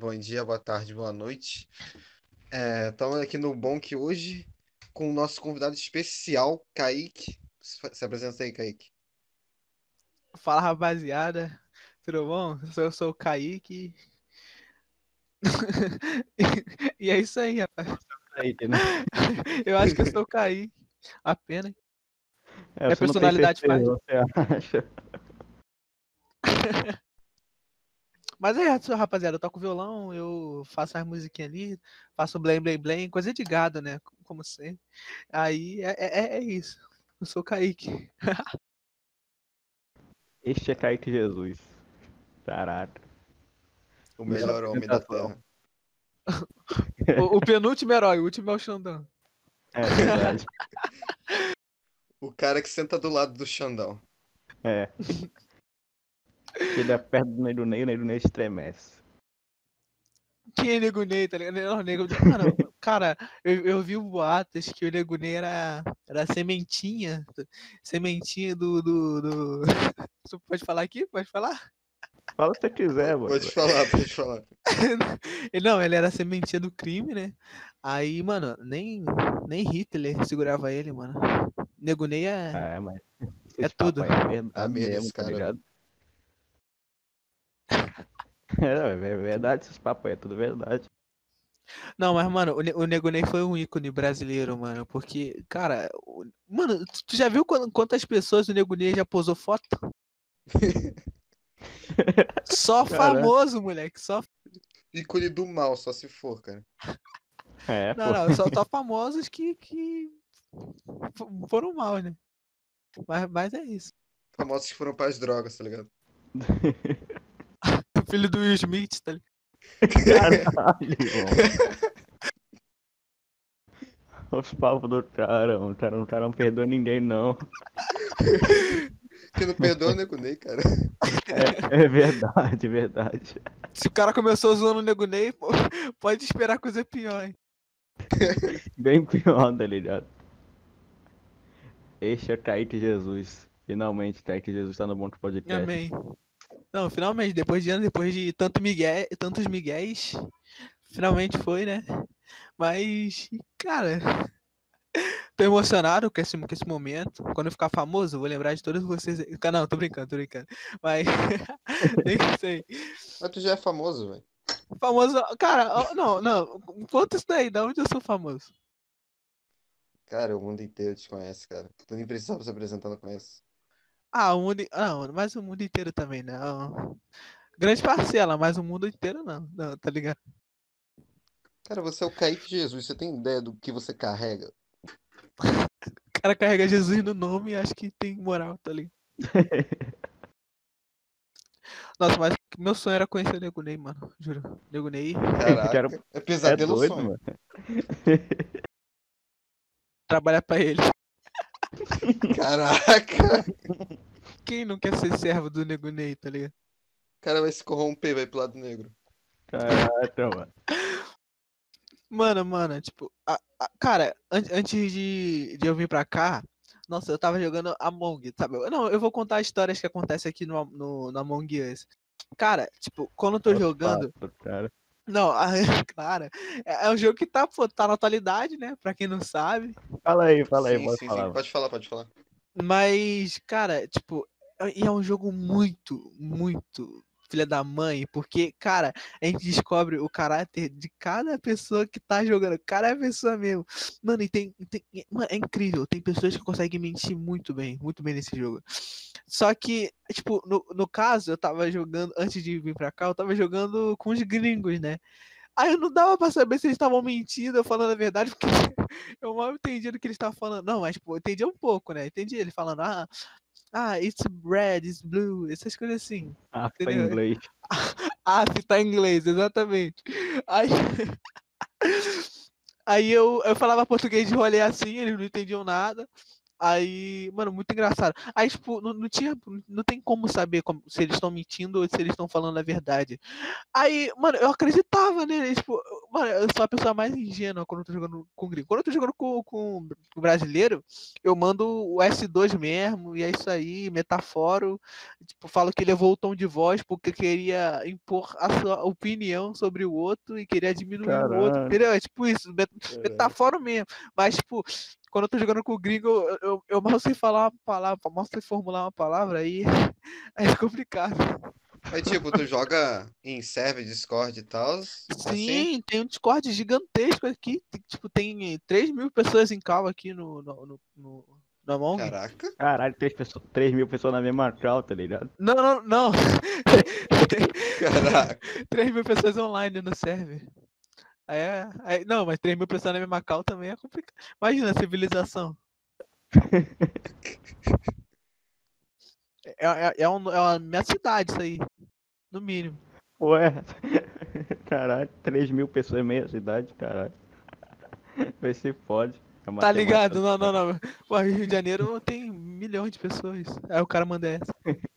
bom dia, boa tarde, boa noite. Estamos aqui no Bonk hoje com o nosso convidado especial, Kaique. Se se apresenta aí, Kaique. Fala rapaziada, tudo bom? Eu sou, o Kaique. E, é isso aí, rapaz. Né? Eu acho que eu sou o Kaique. Apenas. É, tem personalidade certeza, você acha? Mas é isso, rapaziada. Eu toco violão, eu faço as musiquinhas ali, faço blém, blém, blém, coisa de gado, né? Como sempre. Aí é, é, é isso. Eu sou o Kaique. Este é Kaique Jesus. Caraca. O melhor homem da Terra. O, o penúltimo herói, o último é o Xandão. É verdade. O cara que senta do lado do Xandão. É. Ele é perto do Nego Ney, o Nego Ney estremece. Quem é Nego Ney, tá ligado? Não, Nego... Mano, cara, eu, eu vi boatos que o Nego Ney era, era sementinha. Sementinha do, do, do... Você pode falar aqui? Pode falar? Fala o que você quiser, mano. Pode falar, pode falar. Não, ele era sementinha do crime, né? Aí, mano, nem, nem Hitler segurava ele, mano. Nego Ney é. É, mas. É tudo. É verdade Amei mesmo, esse tá ligado? É, é verdade, esses papos é tudo verdade. Não, mas, mano, o, Ne- o Nego Ney foi um ícone brasileiro, mano. Porque, cara, o- mano, tu- tu já viu quan- quantas pessoas o Nego Ney já posou foto? Só Caraca. famoso, moleque. Só. Ícone do mal, só se for, cara. É, Não, pô. não, só, só famosos que, que fo- foram mal, né? Mas, mas é isso. Famosos que foram para as drogas, tá ligado? Filho do Will Smith, tá ligado? Caralho. Os papos do cara. O cara, o cara não perdoa ninguém, não. Que não perdoa o Nego Ney, cara. É, é verdade, é verdade. Se o cara começou zoando o Nego Ney, pode esperar coisa pior, hein? Bem pior, tá ligado? Este é Kaique Jesus. Finalmente, Kaique Jesus tá no Bom Podcast. Amém. Não, finalmente, depois de anos, depois de tanto migué, tantos miguéis, finalmente foi, né? Mas, cara, tô emocionado com esse, com esse momento. Quando eu ficar famoso, eu vou lembrar de todos vocês. Não, tô brincando, tô brincando. Mas, nem sei. Mas tu já é famoso, velho. Famoso, cara, não, não, conta isso daí, da onde eu sou famoso? Cara, o mundo inteiro te conhece, cara. Tu nem precisava se apresentar, não conhece. Ah, o mundo, não, mas o mundo inteiro também, não. Grande parcela, mas o mundo inteiro não, não, tá ligado? Cara, você é o Kaique Jesus. Você tem ideia do que você carrega? O cara carrega Jesus no nome e acho que tem moral, tá ligado? Nossa, mas meu sonho era conhecer o Nego Ney, mano. Juro. Nego Ney. Caraca, é É pesadelo ou doido, sonho? mano. Trabalhar pra ele. Caraca! Quem não quer ser servo do Nego Ney, tá ligado? O cara vai se corromper, vai pro lado negro. Caraca, mano. Mano, mano, tipo, a- a- cara, an- antes de, de eu vir pra cá, nossa, eu tava jogando Among, sabe? Não, eu vou contar histórias que acontecem aqui no, no, no Among Us. Cara, tipo, quando eu tô jogando. cara. Não, a- cara, é, é um jogo que tá, pô, tá na atualidade, né? Pra quem não sabe. Fala aí, fala aí, sim, pode sim, falar. sim. Pode falar, pode falar. Mas, cara, tipo, e é um jogo muito, muito filha da mãe, porque, cara, a gente descobre o caráter de cada pessoa que tá jogando, cada pessoa mesmo. Mano, e tem, tem- mano, é incrível, tem pessoas que conseguem mentir muito bem, muito bem nesse jogo. Só que, tipo, no, no caso, eu tava jogando, antes de vir pra cá, eu tava jogando com os gringos, né? Aí eu não dava pra saber se eles estavam mentindo ou falando a verdade, porque eu mal entendi do que eles estavam falando. Não, mas, pô, eu entendi um pouco, né? Entendi ele falando, ah, ah, it's red, it's blue, essas coisas assim. Ah, tá em inglês. Ah, se tá em inglês, exatamente. Aí, aí eu, eu falava português de rolê assim, eles não entendiam nada. Aí, mano, muito engraçado. Aí, tipo, não, não tinha. Não tem como saber como- se eles estão mentindo ou se eles estão falando a verdade. Aí, mano, eu acreditava nele. Tipo, mano, eu sou a pessoa mais ingênua quando eu tô jogando com gringo. Quando eu tô jogando com, com, com brasileiro, eu mando o S2 mesmo, e é isso aí, metaforo. Tipo, falo que levou o tom de voz porque queria impor a sua opinião sobre o outro e queria diminuir o outro. Entendeu? É tipo isso, met- metaforo mesmo. Mas, tipo, quando eu tô jogando com o gringo, eu, eu, eu mal sei falar uma palavra, mal sei formular uma palavra, aí, é complicado. Mas tipo, tu joga em server, Discord e tal? assim? Sim, tem um Discord gigantesco aqui. tem, tipo, tem 3 mil pessoas em cal aqui no, no, no, no, no Among. Caraca. Caralho, 3, pessoas, 3 mil pessoas na mesma call, tá ligado? Não, não, não. Caraca. 3 mil pessoas online no server. É, aí- não, mas 3 mil pessoas na mesma cal também é complicado. Imagina a civilização. É, é, é, um, é uma minha cidade isso aí. No mínimo. Ué, caralho, 3 mil pessoas em meia cidade, caralho. Vê se pode. É Tá ligado? do Não, não, não. Pô, Rio de Janeiro tem milhões de pessoas. Aí o cara manda essa.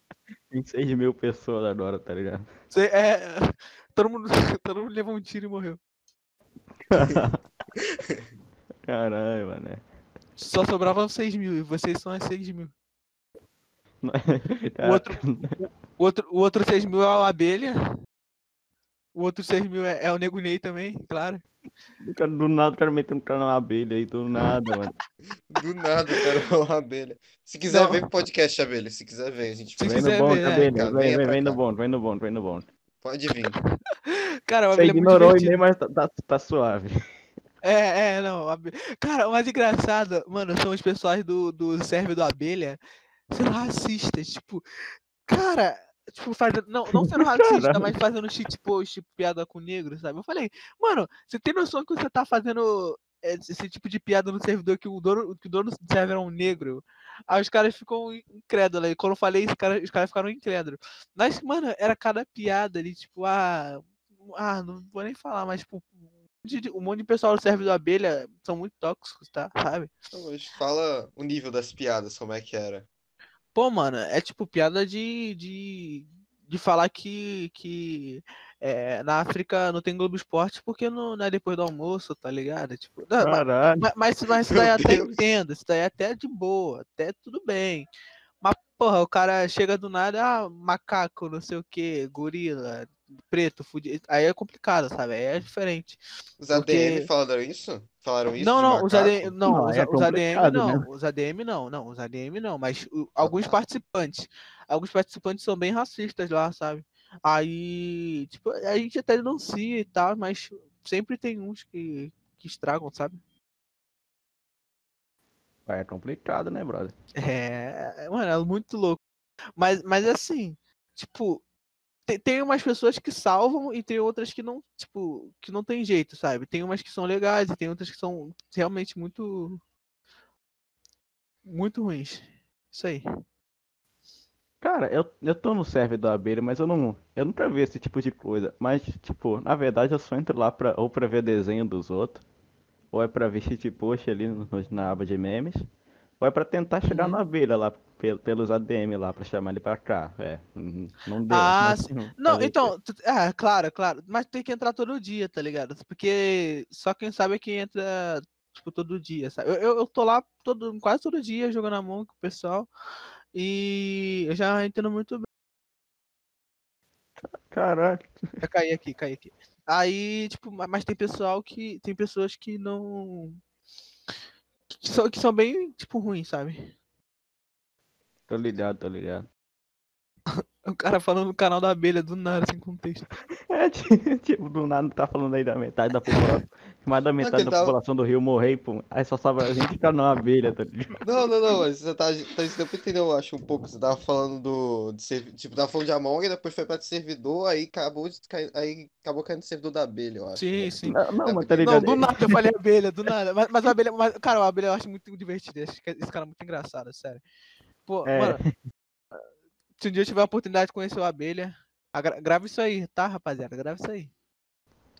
Tem 6 mil pessoas agora, tá ligado? É, todo, mundo, todo mundo levou um tiro e morreu. Caralho, mano. Só sobravam 6 mil e vocês são as 6 mil. Cara, outro- O outro, o outro 6 mil é o Abelha. O outro 6 mil é, é o Nego Ney também, claro. do cara- do nada o cara meteu um cara na abelha aí, do nada, mano. Do nada, cara, uma abelha. Se quiser Não. ver pro podcast, abelha. Se quiser ver, a gente Se Vem no é. abelha. Vem, vem, pra vem no bonde, vem no bonde, vem no bonde. Pode vir. Cara, o Você Abelha é muito ignorou o divertido. e-mail, mas tá, tá, tá suave. É, é, não. Cara, o mais engraçado, mano, são os pessoais do, do server do Abelha sendo racistas. Tipo, cara, tipo, fazendo. Não, não sendo racista, Caralho. mas fazendo shit post, tipo, piada com negro, sabe? Eu falei, mano, você tem noção que você tá fazendo esse, esse tipo de piada no servidor que o dono, que o dono do server é um negro? Aí os caras ficam incrédulos. Aí quando eu falei isso, cara, os caras ficaram incrédulos. Mas, mano, era cada piada ali, tipo, ah. Ah, não vou nem falar, mas, tipo, um monte de pessoal do serve do abelha são muito tóxicos, tá? Sabe? Hoje fala o nível das piadas, como é que era. Pô, mano, é tipo piada de, de, de falar que, que é, na África não tem Globo Esporte porque não, não é depois do almoço, tá ligado? Tipo, não, mas, Caralho. mas, mas, mas isso daí até Deus. entendo, isso daí é até de boa, até tudo bem. Mas, porra, o cara chega do nada, ah, macaco, não sei o que, gorila, preto, fudido. Aí é complicado, sabe? Aí é diferente. Os ADM Porque- falaram isso? Falaram isso Não, não, os? ADM, não, Não, os, é os ADM não, né? os ADM não, não, os ADM não, mas o- alguns tá. participantes, alguns participantes são bem racistas lá, sabe? Aí, tipo, a gente até denuncia e tal, mas sempre tem uns que, que estragam, sabe? É complicado, né, brother? É, mano, é muito louco. Mas, mas assim, tipo, tem, tem umas pessoas que salvam e tem outras que não, tipo, que não tem jeito, sabe? Tem umas que são legais e tem outras que são realmente muito muito ruins. Isso aí. Cara, eu, eu tô no server da abelha, mas eu não. Eu nunca vi esse tipo de coisa. Mas, tipo, na verdade eu só entro lá pra, ou pra ver desenho dos outros, ou é pra ver shit post ali no- na aba de memes, ou é pra tentar chegar Uhum. na abelha lá, pel- pelos ADM lá, pra chamar ele pra cá. É, não não deu. Ah, mas- sim. Não, o quê? então, tu- ah, claro, claro, mas tem que entrar todo dia, tá ligado? Porque só quem sabe é quem entra, tipo, todo dia, sabe? Eu, eu, eu tô lá todo, quase todo dia jogando a mão com o pessoal e eu já entendo muito bem. Caraca. Já caí aqui, caí aqui. Aí, tipo, ma- mas tem pessoal que. Tem pessoas que não. Que são, que são bem, tipo, ruins, sabe? Tô ligado, tô ligado. O cara falando no canal da abelha do nada, sem contexto. É, tipo, do nada tá falando aí da metade da população. Mais da metade da tava- população do Rio morrer, pô. Aí só sobra a gente ficar numa abelha, tá ligado? Não, não, não, mas você tá, tá deu pra entender, eu acho, um pouco. Você tava falando do. De servi- tipo, tava falando de Among, depois foi pra servidor, aí acabou, de cair, aí acabou caindo no servidor da abelha, eu acho. Sim, né? sim. Não, não, mas tá Não, ligado? do nada eu falei abelha, do nada. Mas, mas a abelha, mas, cara, o abelha eu acho muito divertido. Esse, esse cara é muito engraçado, sério. Pô, É. mano, se um dia eu tiver a oportunidade de conhecer o abelha, agra- grava isso aí, tá, rapaziada? Grava isso aí.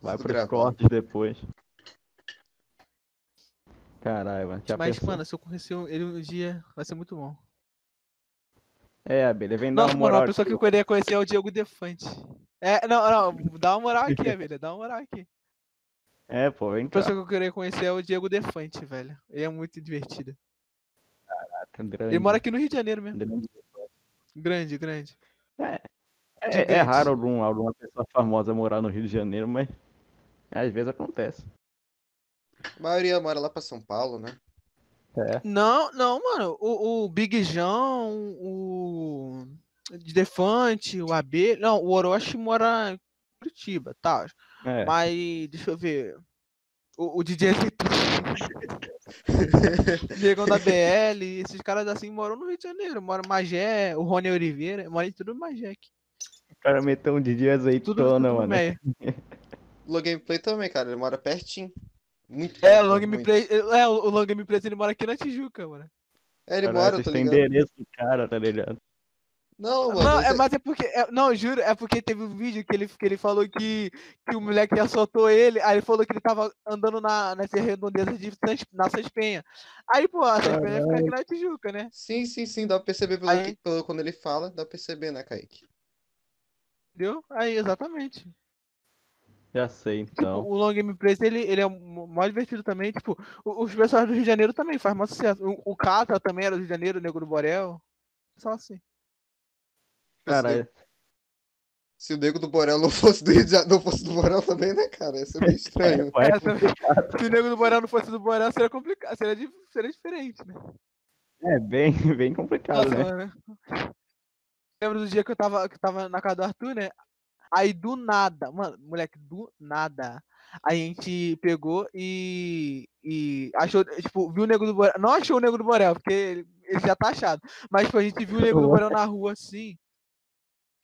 Vai Tudo pros gravado. cortes depois. Caralho, mano. Mas, pensou? mano, se eu conhecer ele um dia, vai ser muito bom. É, Abelha, vem dar uma mano, moral uma pessoa que aqui. eu queria conhecer é o Diego Defante. É, não, não, dá uma moral aqui, Abelha, dá uma moral aqui. É, pô, vem A cá. pessoa que eu queria conhecer é o Diego Defante, velho. Ele é muito divertido. Grande, Ele mora aqui no Rio de Janeiro mesmo. grande. Grande, grande. É, Gigante. é raro algum, alguma pessoa famosa morar no Rio de Janeiro, mas às vezes acontece. A maioria mora lá pra São Paulo, né? É. Não, não, mano. O, o Big João, o Defante, o AB. Não, o Orochi mora em Curitiba, tá? É. Mas, deixa eu ver. O, o DJ Diegão da BL, esses caras assim moram no Rio de Janeiro. Mora Magé, o Rony Oliveira, mora em tudo Magé aqui. O cara meteu um Tudo, azeitona, tudo mano. meio. Low Gameplay também, cara. Ele mora pertinho. Muito É, perto, o Long muito. Gameplay, é, o Long Gameplay ele mora aqui na Tijuca, mano. É, ele Caralho, mora, vocês tá ligado? endereço do cara, tá ligado? Não, mano. Não, você- é, mas é porque. é- não, juro, é porque teve um vídeo que ele, que ele falou que, que o moleque assaltou ele. Aí ele falou que ele tava andando na, nessa redondeza de na Sespenha. Aí, pô, a Sespenha fica aqui na Tijuca, né? Sim, sim, sim. Dá pra perceber pelo, Aí- que- pelo- quando ele fala. Dá pra perceber, né, Kaique? Entendeu? Aí, exatamente. Já sei, Tipo, então. o Long Gameplay, ele, ele é mais divertido também. Tipo, os pessoal do Rio de Janeiro também faz mais sucesso. O, o Catra também era do Rio de Janeiro, o Nego do Borel. Só assim. Caralho. Se o Nego do Borel não fosse do Rio de Janeiro, não fosse do Borel também, né, cara? Ia ser meio estranho. É É. Se o Nego do Borel não fosse do Borel, seria complicado. Seria, di- seria diferente, né? É bem, bem complicado, Nossa, né? mano. Lembro do dia que eu tava, que eu tava na casa do Arthur, né? Aí do nada, mano, moleque, do nada. A gente pegou e, e achou, tipo, viu o Nego do Borel. Não achou o Nego do Borel, porque ele, ele já tá achado. Mas, tipo, a gente viu o Nego do Borel na rua assim.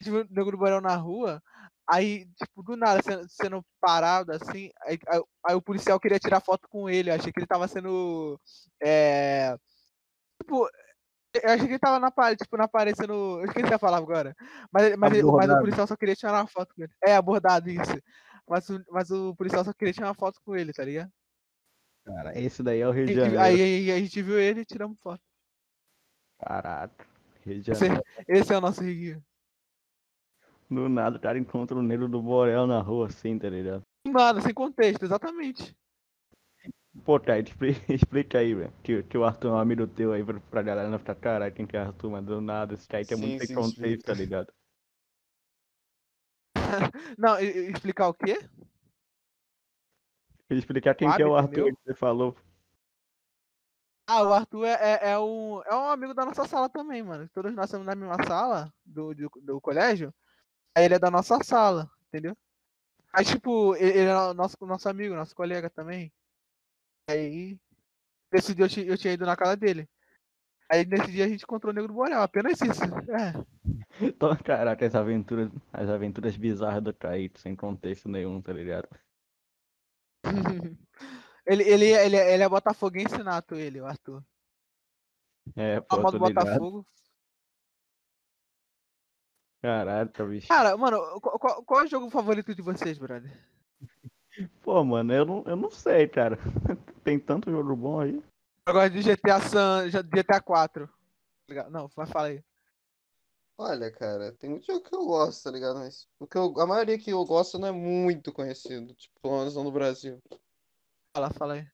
A gente viu o Nego do Borel na rua. Aí, tipo, do nada, sendo, sendo parado assim. Aí, aí- aí o policial queria tirar foto com ele. Eu achei que ele tava sendo. É, tipo, eu achei que ele tava na parede, tipo, na parede sendo. Eu esqueci a palavra agora. Mas, mas, ele- mas o policial só queria tirar uma foto com ele. É, abordado, isso. Mas, o- mas o policial só queria tirar uma foto com ele, tá ligado? Cara, esse daí é o Rio de Janeiro. aí, aí a gente viu ele e tiramos foto. Caraca. Rio de Esse, Janeiro. esse é o nosso Rio. Do nada o cara encontra o negro do Borel na rua assim, tá ligado? Nada, sem contexto, exatamente. Pô, Thaí, explica, explica aí, velho. Que, que o Arthur é um amigo teu aí pra, pra galera não ficar, caralho, quem que é Arthur, mas do nada, esse Thaí é Sim, muito sem contexto, explica. tá ligado? Não, explicar o quê? Explicar quem que é o Arthur meu? que você falou. Ah, o Arthur é, é, é um, é um amigo da nossa sala também, mano. Todos nós estamos na mesma sala do, do, do colégio. Aí ele é da nossa sala, entendeu? Aí, tipo, ele, é nosso, nosso amigo, nosso colega também. Aí, nesse dia eu, eu tinha ido na casa dele. Aí, nesse dia a gente encontrou o Negro do Borel, apenas isso. É. Então, caraca, as aventuras, as aventuras bizarras do Thaí, sem contexto nenhum, tá ligado? ele, ele, ele, é- ele é botafoguense nato, ele, o Arthur. É, pô. Botafogo. Caraca, bicho. Cara, mano, qual, qual, é o jogo favorito de vocês, brother? Pô, mano, eu não, eu não sei, cara. Tem tanto jogo bom aí. Eu gosto de GTA San, GTA 4. Legal. Não, mas fala aí. Olha, cara, tem muito jogo que eu gosto, tá ligado? Mas o que eu- a maioria que eu gosto não é muito conhecido, tipo, pelo menos não no Brasil. Fala, fala aí.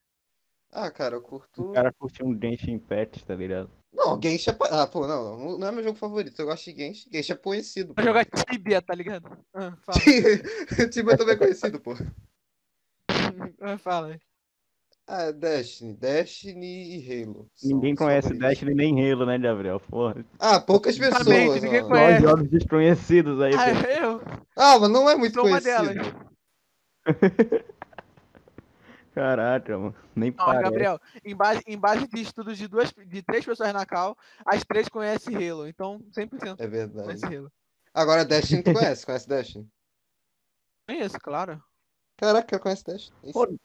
Ah, cara, eu curto. O cara curtiu um Genshin Impact, tá ligado? Não, Genshin é. Ah, pô, não, não, não é meu jogo favorito. Eu gosto de Genshin. Genshin é conhecido. Vai pô. jogar Tibia, tá ligado? Ah, fala. Tibia também é conhecido, pô. Ah, fala aí. Ah, Destiny. Destiny e Halo. são Ninguém os conhece. Destiny nem Halo, né, Gabriel? Porra. Ah, poucas Exatamente, pessoas. ninguém ó. conhece. Só jogos desconhecidos aí. Ah, pô. eu Ah, mas não é muito sou uma conhecido. delas. Caraca, mano. Nem Não, parece. Gabriel, em base, em base de estudos de, duas, de três pessoas na Cal, as três conhecem Halo. Então, 100% É verdade. conhece Halo. Agora, Destiny tu conhece? Conhece Destiny? Conheço, claro. Caraca, conhece Destiny. Isso.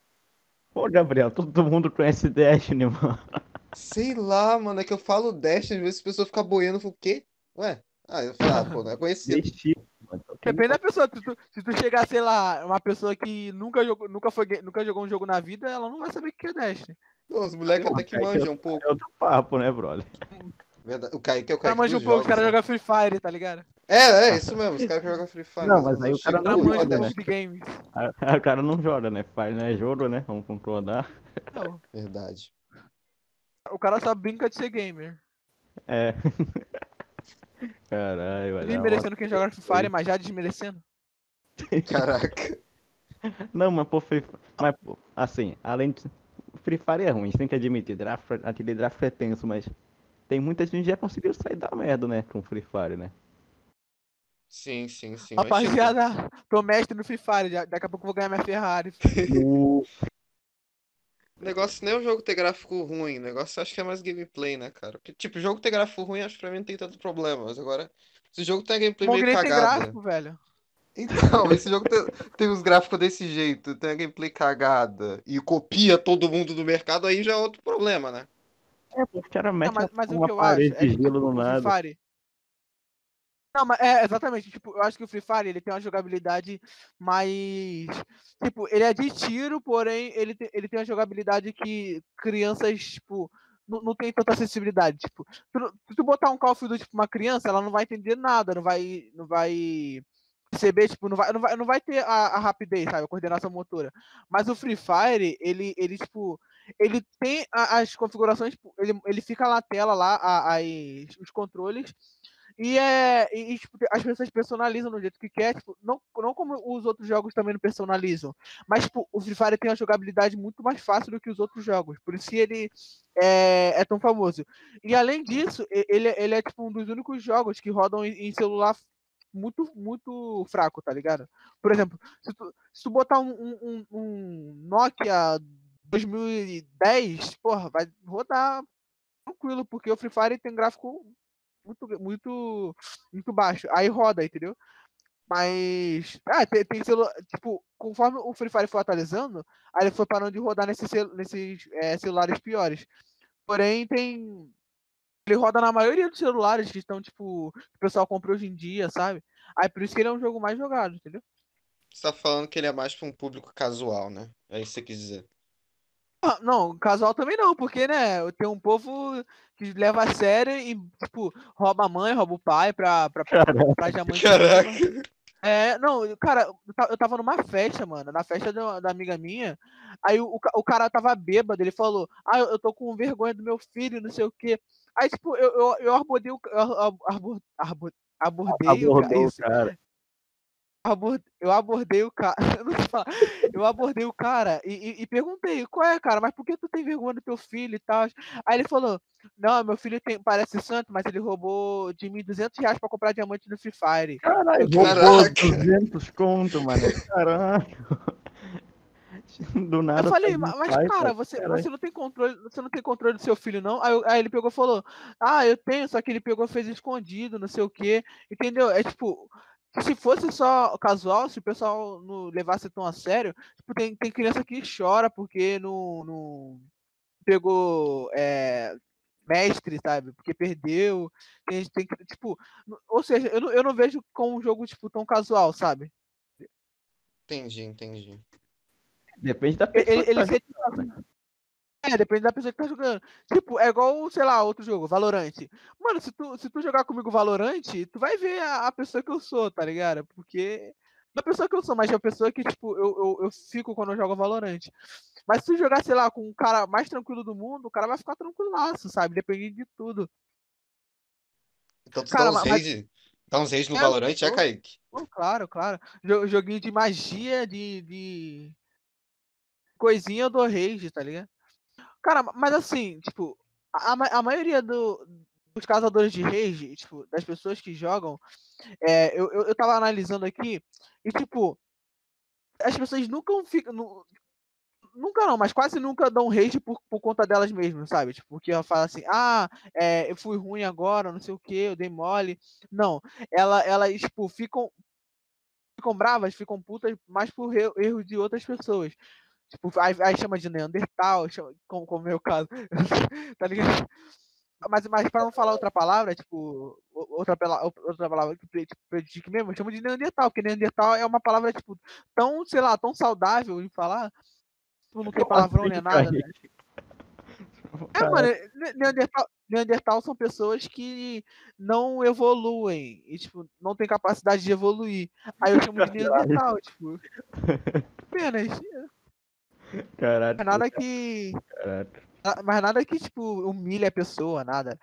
Pô, Gabriel, todo mundo conhece Destiny, mano. Sei lá, mano, é que eu falo Destiny, às vezes a pessoa fica boiando, eu falo, o quê? Ué? Ah, eu falo, ah, pô, não é conhecido. Depende da pessoa. Se tu, se tu chegar, sei lá, uma pessoa que nunca jogou, nunca, foi, nunca jogou um jogo na vida, ela não vai saber o que é Destiny. Pô, Os moleques até que Kaique, manjam um pouco. É outro papo, né, brother? Verdade. O Kaique é o O cara Kaique manja um pouco, os caras jogos, jogam Free Fire, tá ligado? né? É, é, isso mesmo. Os caras que jogam Free Fire. Não, mas aí o cara cara não joga, né? de games. O cara não joga, né? Faz, né? Jogo, né? Vamos concordar. Não, Verdade. o cara só brinca de ser gamer. É. Caralho, vai dar uma- quem joga Free Fire, mas já desmerecendo. Caraca. Não, mas pô, Free Fire. Mas, pô, assim, além de. Free Fire é ruim, tem que admitir. Draft, aquele draft é tenso, mas. Tem muita gente que já conseguiu sair da merda, né? Com Free Fire, né? Sim, sim, sim. mas, tipo, Rapaziada, tô mestre no Free Fire, daqui a pouco eu vou ganhar minha Ferrari. O negócio nem é o jogo ter gráfico ruim, o negócio acho que é mais gameplay, né, cara? Porque, tipo, o jogo ter gráfico ruim, acho que pra mim não tem tanto problema. Mas agora, se o jogo tem a gameplay Pokémon meio tem cagada. gráfico, velho. Então, esse jogo tem, tem os gráficos desse jeito, tem a gameplay cagada e copia todo mundo do mercado, aí já é outro problema, né? É, pô, os caras Não, mas, mas o que eu acho parede é de que, gelo tipo, nada. Fire... Não, mas é, exatamente, tipo, eu acho que o Free Fire, ele tem uma jogabilidade mais... Tipo, ele é de tiro, porém, ele, te- ele tem uma jogabilidade que crianças, tipo, não, não tem tanta acessibilidade, tipo... tu Se tu botar um Call of Duty pra uma criança, ela não vai entender nada, não vai... Não vai perceber, tipo, não vai, não vai, não vai ter a, a rapidez, sabe, a coordenação motora. Mas o Free Fire, ele, ele tipo, ele tem a- as configurações, tipo, ele, ele fica na tela lá, a- as, os controles, e, é, e, tipo, as pessoas personalizam do jeito que quer, tipo, não, não como os outros jogos também não personalizam, mas tipo, o Free Fire tem uma jogabilidade muito mais fácil do que os outros jogos, por isso ele é, é tão famoso. E além disso, ele, ele é tipo um dos únicos jogos que rodam em, em celular muito, muito fraco, tá ligado? Por exemplo, se tu, se tu botar um, um- um Nokia 2010, porra, vai rodar tranquilo, porque o Free Fire tem gráfico muito, muito, muito baixo. Aí roda, entendeu? Mas. Ah, tem, tem celular. Tipo, conforme o Free Fire foi atualizando, aí ele foi parando de rodar nesses, cel- nesses é, celulares piores. Porém, tem. Ele roda na maioria dos celulares que estão, tipo, que o pessoal compra hoje em dia, sabe? Aí por isso que ele é um jogo mais jogado, entendeu? Você tá falando que ele é mais pra um público casual, né? É isso que você quis dizer. Ah, não, casual também não, porque, né, tem um povo que leva a sério e, tipo, rouba a mãe, rouba o pai pra, pra, pra, pra diamante. Caraca. É, não, cara, eu ta- eu tava numa festa, mano, na festa da, da amiga minha, aí o, o ca- o cara tava bêbado, ele falou, ah, eu, eu tô com vergonha do meu filho, não sei o quê. Aí, tipo, eu, eu, eu abordei o eu ab- abor- abor- abordei o cara, isso, cara. Eu abordei o cara, eu abordei o cara e, e- e perguntei, qual é, cara, mas por que tu tem vergonha do teu filho e tal? Aí ele falou, não, meu filho tem, parece santo, mas ele roubou de mim 200 reais pra comprar diamante no Free Fire. Caralho, roubou 200 conto, mano. Caralho. Do nada. Eu falei, faz "Ma- um mas pai, cara, você, você não tem controle, você não tem controle do seu filho, não? Aí, aí ele pegou e falou, ah, eu tenho, só que ele pegou e fez escondido, não sei o quê. Entendeu? É tipo, se fosse só casual, se o pessoal não levasse tão a sério, tipo, tem, tem criança que chora porque não, não pegou é, mestre, sabe? Porque perdeu. Tem, gente- tem, que- tipo, ou seja, eu não, eu não vejo como um jogo, tipo, tão casual, sabe? Entendi, entendi. Depende da pessoa. Ele, ele tá É, depende da pessoa que tá jogando. Tipo, é igual, sei lá, outro jogo, Valorant. Mano, se tu, se tu jogar comigo Valorant, tu vai ver a, a pessoa que eu sou, tá ligado? Porque. Não a pessoa que eu sou, mas é a pessoa que, tipo, eu, eu, eu fico quando eu jogo Valorant. Mas se tu jogar, sei lá, com um cara mais tranquilo do mundo, o cara vai ficar tranquilaço, sabe? Depende de tudo. Então tu Cara, dá uns ma- mas- rage, dá uns rage no É, Valorant, é, Kaique? Pô, claro, claro. Jo- Joguinho de magia, de. de... Coisinha eu dou rage, tá ligado? Cara, ma- mas assim, tipo, a, a ma- a maioria do- dos caçadores de rage, tipo, das pessoas que jogam, é, eu, eu, eu tava analisando aqui, e tipo, as pessoas nunca ficam. nu- Nunca não, mas quase nunca dão rage por, por conta delas mesmas, sabe? Tipo, porque ela fala assim, ah, é, eu fui ruim agora, não sei o que, eu dei mole. Não, ela, elas, tipo, ficam, ficam bravas, ficam putas mais por erros de outras pessoas. Tipo, aí, aí chama de Neandertal, chama, como, como é o meu caso, tá ligado? Mas, mas para não falar outra palavra, tipo, outra, outra palavra que tipo, prejudique mesmo, eu chamo de Neandertal, porque Neandertal é uma palavra, tipo, tão, sei lá, tão saudável de falar, tipo, não tem Como palavrão assim, nem nada, né? É, mano, Ne- Neandertal, Neandertal são pessoas que não evoluem e, tipo, não tem capacidade de evoluir. Aí eu chamo de Neandertal, tipo. Apenas. Caralho. Mas nada que. caralho. na- Mas nada que, tipo, humilhe a pessoa, nada.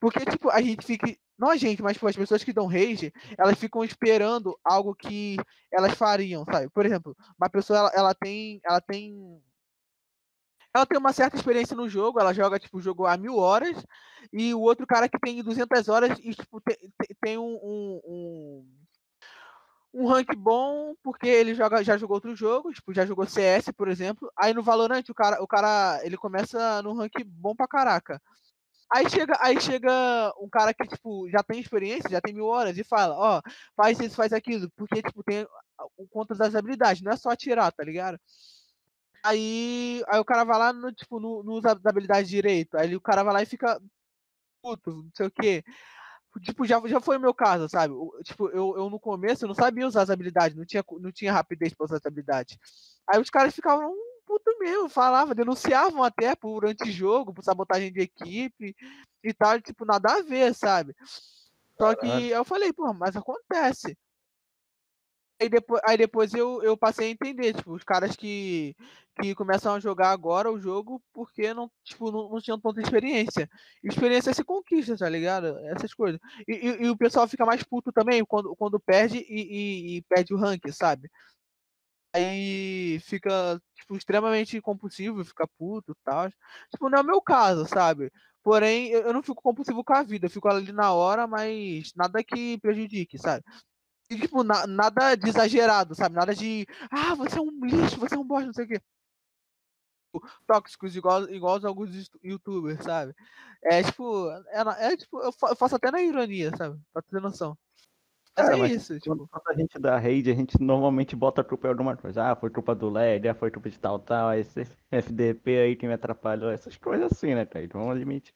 Porque, tipo, a gente fica. Não a gente, mas tipo, as pessoas que dão rage, elas ficam esperando algo que elas fariam, sabe? Por exemplo, uma pessoa, ela, ela tem. Ela tem. Ela tem uma certa experiência no jogo, ela joga, tipo, o jogo há mil horas, e o outro cara que tem 200 horas e, tipo, tem, tem- tem um, um, um, um rank bom, porque ele joga, já jogou outro jogo, tipo, já jogou CS, por exemplo. Aí no Valorant, o cara, o cara ele começa no rank bom pra caraca. Aí chega, aí chega um cara que, tipo, já tem experiência, já tem mil horas, e fala, ó, faz isso, faz aquilo, porque, tipo, tem o conta das habilidades, não é só atirar, tá ligado? Aí, aí o cara vai lá, no, tipo, não não usa as habilidades direito. Aí o cara vai lá e fica puto, não sei o quê. Tipo, já, já foi o meu caso, sabe? Tipo, eu, eu no começo eu não sabia usar as habilidades, não tinha, não tinha rapidez pra usar as habilidades. Aí os caras ficavam puto mesmo, falavam, denunciavam até por antijogo, por sabotagem de equipe e tal, tipo, nada a ver, sabe? Só que eu falei, pô, mas acontece. Aí depois, aí depois eu, eu passei a entender, tipo, os caras que, que começam a jogar agora o jogo porque não, tipo, não, não tinham tanta experiência. Experiência se conquista, tá ligado? Essas coisas. E, e- e o pessoal fica mais puto também quando, quando perde e, e- perde o rank, sabe? Aí fica, tipo, extremamente compulsivo, fica puto e tal. Tipo, não é o meu caso, sabe? Porém, eu não fico compulsivo com a vida, eu fico ali na hora, mas nada que prejudique, sabe? E, tipo, na- nada de exagerado, sabe? Nada de, ah, você é um lixo, você é um bosta, não sei o quê. Tipo, Tóxicos, igual, igual alguns yout- youtubers, sabe? É tipo, é, é, tipo eu, fa- eu faço até na ironia, sabe? Pra ter noção. Mas é mas isso, Quando, tipo. quando a gente dá raid, a gente normalmente bota a culpa em alguma coisa. Ah, foi culpa do LED, ah, foi culpa de tal, tal, esse FDP aí que me atrapalhou, essas coisas assim, né, cara? Vamos admitir.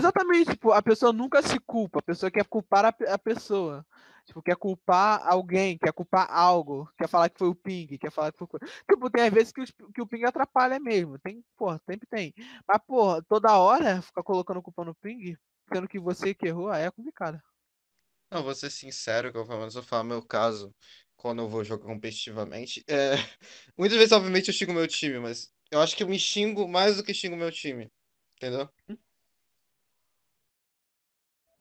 Exatamente, tipo, a pessoa nunca se culpa, a pessoa quer culpar a, a pessoa. Tipo, quer culpar alguém, quer culpar algo, quer falar que foi o ping, quer falar que foi. Tipo, tem às vezes que, os- que o ping atrapalha mesmo. Tem, porra, sempre tem. Mas, porra, toda hora ficar colocando culpa no ping, sendo que você que errou, aí é complicado. Não, vou ser sincero, que eu, pelo menos eu falo meu caso, quando eu vou jogar competitivamente. É... Muitas vezes, obviamente, eu xingo meu time, mas eu acho que eu me xingo mais do que xingo meu time. Entendeu?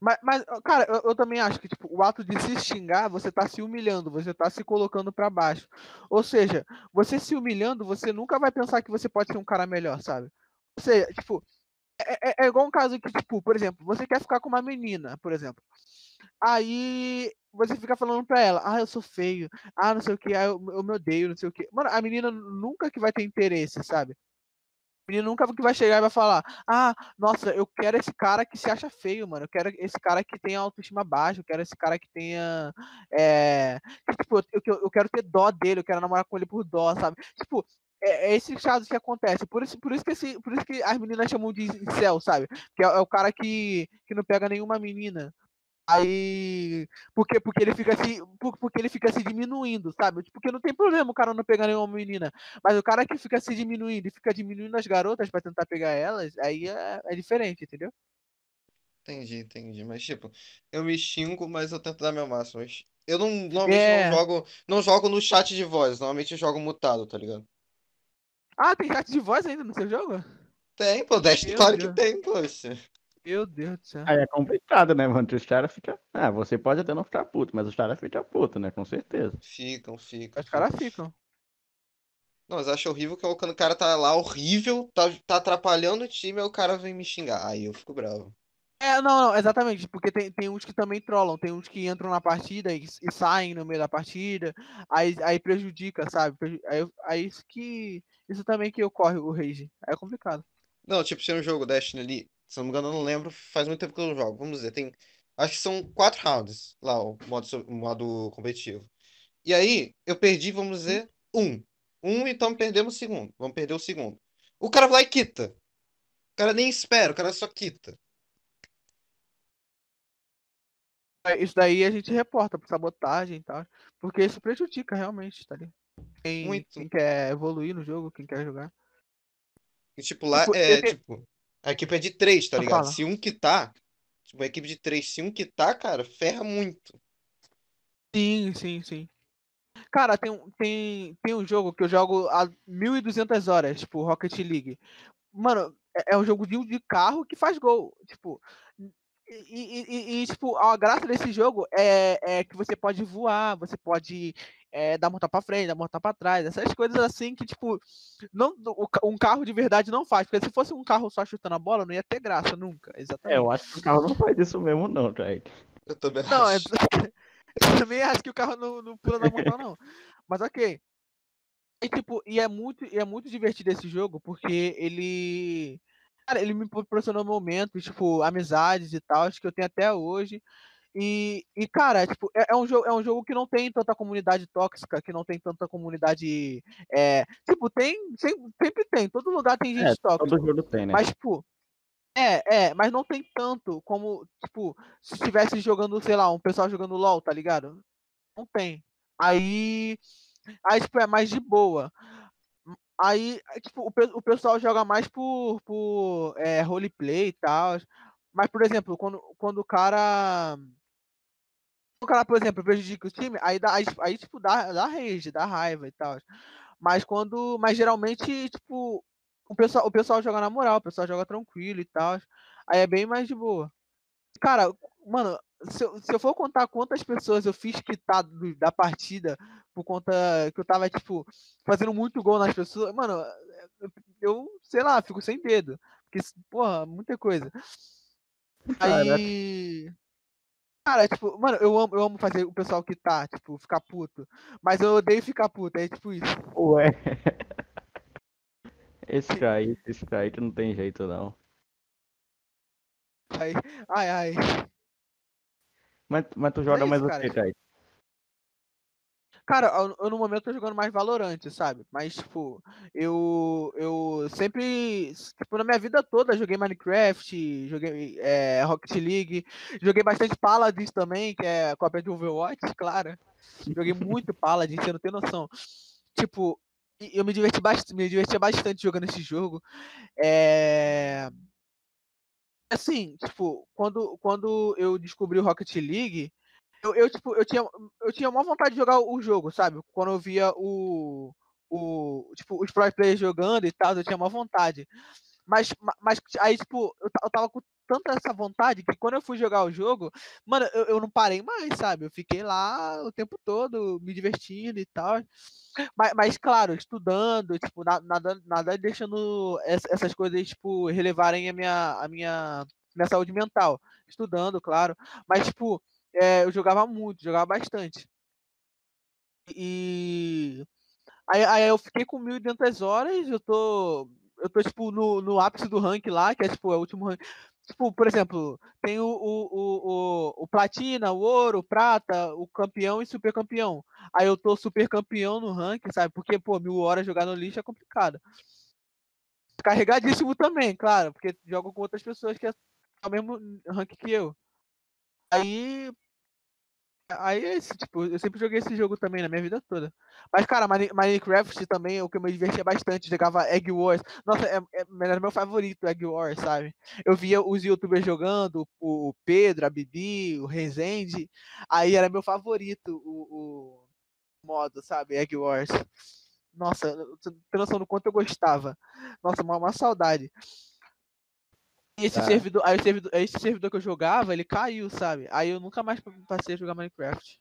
Mas, mas, cara, eu, eu também acho que tipo, o ato de se xingar, você tá se humilhando, você tá se colocando pra baixo. Ou seja, você se humilhando, você nunca vai pensar que você pode ser um cara melhor, sabe? Ou seja, tipo, é, é- é igual um caso que, tipo, por exemplo, você quer ficar com uma menina, por exemplo. Aí você fica falando pra ela, ah, eu sou feio, ah, não sei o que, ah, eu, eu me odeio, não sei o que. Mano, a menina nunca que vai ter interesse, sabe? A menina nunca que vai chegar e vai falar, ah, nossa, eu quero esse cara que se acha feio, mano. Eu quero esse cara que tenha autoestima baixa, eu quero esse cara que tenha. É... Tipo, eu, eu- quero ter dó dele, eu quero namorar com ele por dó, sabe? Tipo, é, é esses casos que acontecem. Por isso, por isso, que, esse, por isso que as meninas chamam de incel, sabe? Que é, é o cara que, que não pega nenhuma menina. Aí. Porque, porque ele fica se. por- Porque ele fica se diminuindo, sabe? Porque não tem problema o cara não pegar nenhuma menina. Mas o cara que fica se diminuindo e fica diminuindo as garotas pra tentar pegar elas, aí é, é diferente, entendeu? Entendi, entendi. Mas, tipo, eu me xingo, mas eu tento dar meu máximo. Eu não, normalmente É. não jogo, não jogo no chat de voz, normalmente eu jogo mutado, tá ligado? Ah, tem chat de voz ainda no seu jogo? Tem, pô, Destiny, claro que tem, poxa. Meu Deus do céu. Aí é complicado, né, mano? Os caras ficam. Ah, você pode até não ficar puto, mas os caras ficam putos, né? Com certeza. Ficam, ficam. Os caras ficam. Não, mas acho horrível que quando o cara tá lá horrível, tá, tá atrapalhando o time, aí o cara vem me xingar. Aí eu fico bravo. É, não, não, exatamente, porque tem, tem uns que também trollam, tem uns que entram na partida e, e saem no meio da partida, aí, aí prejudica, sabe? Aí, aí isso que. Isso também que ocorre o rage. Aí é complicado. Não, tipo, tinha um jogo Destiny ali, se não me engano, eu não lembro, faz muito tempo que eu não jogo. Vamos dizer, tem. Acho que são quatro rounds lá, o modo, o modo competitivo. E aí, eu perdi, vamos dizer, um. Um, então perdemos o segundo. Vamos perder o segundo. O cara vai lá e quita. O cara nem espera, o cara só quita. É, Isso daí a gente reporta por sabotagem e tal, porque isso prejudica realmente, tá ligado? Quem, quem quer evoluir no jogo, quem quer jogar. E, tipo, lá Tipo, é, te- tipo, a equipe é de três, tá Ah, ligado? fala. Se um quitar, tipo, a equipe de três, se um quitar, cara, ferra muito. Sim, sim, sim. Cara, tem, um- tem, tem um jogo que eu jogo há 1.200 horas, tipo, Rocket League. Mano, é, é um jogo de, de carro que faz gol. Tipo, e, e- e- e, tipo, a graça desse jogo é, é que você pode voar, você pode é, dar mortal pra frente, dar mortal pra trás, essas coisas assim que, tipo, não, um carro de verdade não faz. Porque se fosse um carro só chutando a bola, não ia ter graça nunca. É, Exatamente. eu acho que o carro não faz isso mesmo, não, Kaique. Eu também Não, é- acho. eu também acho que o carro não, não pula na mortal, não. Mas ok. E, tipo, e é muito, e é muito divertido esse jogo, porque ele. Cara, ele me proporcionou momentos, tipo, amizades e tal, que eu tenho até hoje. E, e cara, tipo, é, é um jogo, é um jogo que não tem tanta comunidade tóxica, que não tem tanta comunidade. É, tipo, tem. Sempre, sempre tem, todo lugar tem gente É, tóxica. todo jogo tem, né? Mas, tipo. É, é, mas não tem tanto como, tipo, se estivesse jogando, sei lá, um pessoal jogando LOL, tá ligado? Não tem. Aí. Aí, tipo, é mais de boa. Aí, é, tipo, o, o pessoal joga mais por, por é, roleplay e tal. Mas, por exemplo, quando, quando o cara. O cara, por exemplo, prejudica o time, aí, dá, aí, aí tipo, dá, dá rage, dá raiva e tal. Mas quando. Mas geralmente, tipo, o pessoal, o pessoal joga na moral, o pessoal joga tranquilo e tal. Aí é bem mais de boa. Cara, mano, se eu, se eu for contar quantas pessoas eu fiz quitar do- da partida por conta que eu tava, tipo, fazendo muito gol nas pessoas, mano, eu, sei lá, fico sem dedo. Porque, porra, muita coisa. Caraca. Aí. Cara, tipo, mano, eu amo, eu amo fazer o pessoal quitar, tipo, ficar puto. Mas eu odeio ficar puto, é tipo isso. Ué. Esse Kaique, esse Kaique não tem jeito, não. Aí, ai, ai. Mas, mas tu joga isso, mais o que, Kaique? Cara, eu, no momento tô jogando mais Valorant, sabe? Mas, tipo, eu, eu sempre, tipo, na minha vida toda joguei Minecraft, joguei é, Rocket League, joguei bastante Paladins também, que é cópia de Overwatch, claro. Joguei muito Paladins, você não tem noção. Tipo, eu me diverti bastante, me divertia bastante jogando esse jogo. É... Assim, tipo, quando, quando eu descobri o Rocket League, eu, eu, tipo, eu tinha, eu tinha uma vontade de jogar o jogo, sabe? Quando eu via o, o tipo, os pro players jogando e tal, eu tinha uma vontade. Mas, ma- mas aí, tipo, eu, eu tava com tanta essa vontade que quando eu fui jogar o jogo, mano, eu, eu não parei mais, sabe? Eu fiquei lá o tempo todo, me divertindo e tal. Mas, mas claro, estudando, tipo, na- nada, nada deixando ess- essas coisas, tipo, relevarem a minha, a minha, minha saúde mental. Estudando, claro. Mas, tipo, é, eu jogava muito, jogava bastante. E aí, aí eu fiquei com 1.200 horas, eu tô, eu tô tipo, no, no ápice do rank lá, que é, tipo, é o último rank. Tipo, por exemplo, tem o, o, o, o, platina, o ouro, o prata, o campeão e super campeão. Aí eu tô super campeão no rank, sabe? Porque, pô, mil horas jogar no lixo é complicado. Carregadíssimo também, claro, porque jogo com outras pessoas que é o mesmo rank que eu. Aí. Aí é esse, tipo, eu sempre joguei esse jogo também na minha vida toda. Mas, cara, Mine- Minecraft também, é o que eu me divertia bastante, jogava Egg Wars. Nossa, é, é, era meu favorito, Egg Wars, sabe? Eu via os youtubers jogando, o Pedro, a Bibi, o Rezende. Aí era meu favorito o, o modo, sabe? Egg Wars. Nossa, você não quanto eu gostava. Nossa, uma, uma saudade. E esse Tá. servidor, aí servidor, esse servidor que eu jogava, ele caiu, sabe? Aí eu nunca mais passei a jogar Minecraft.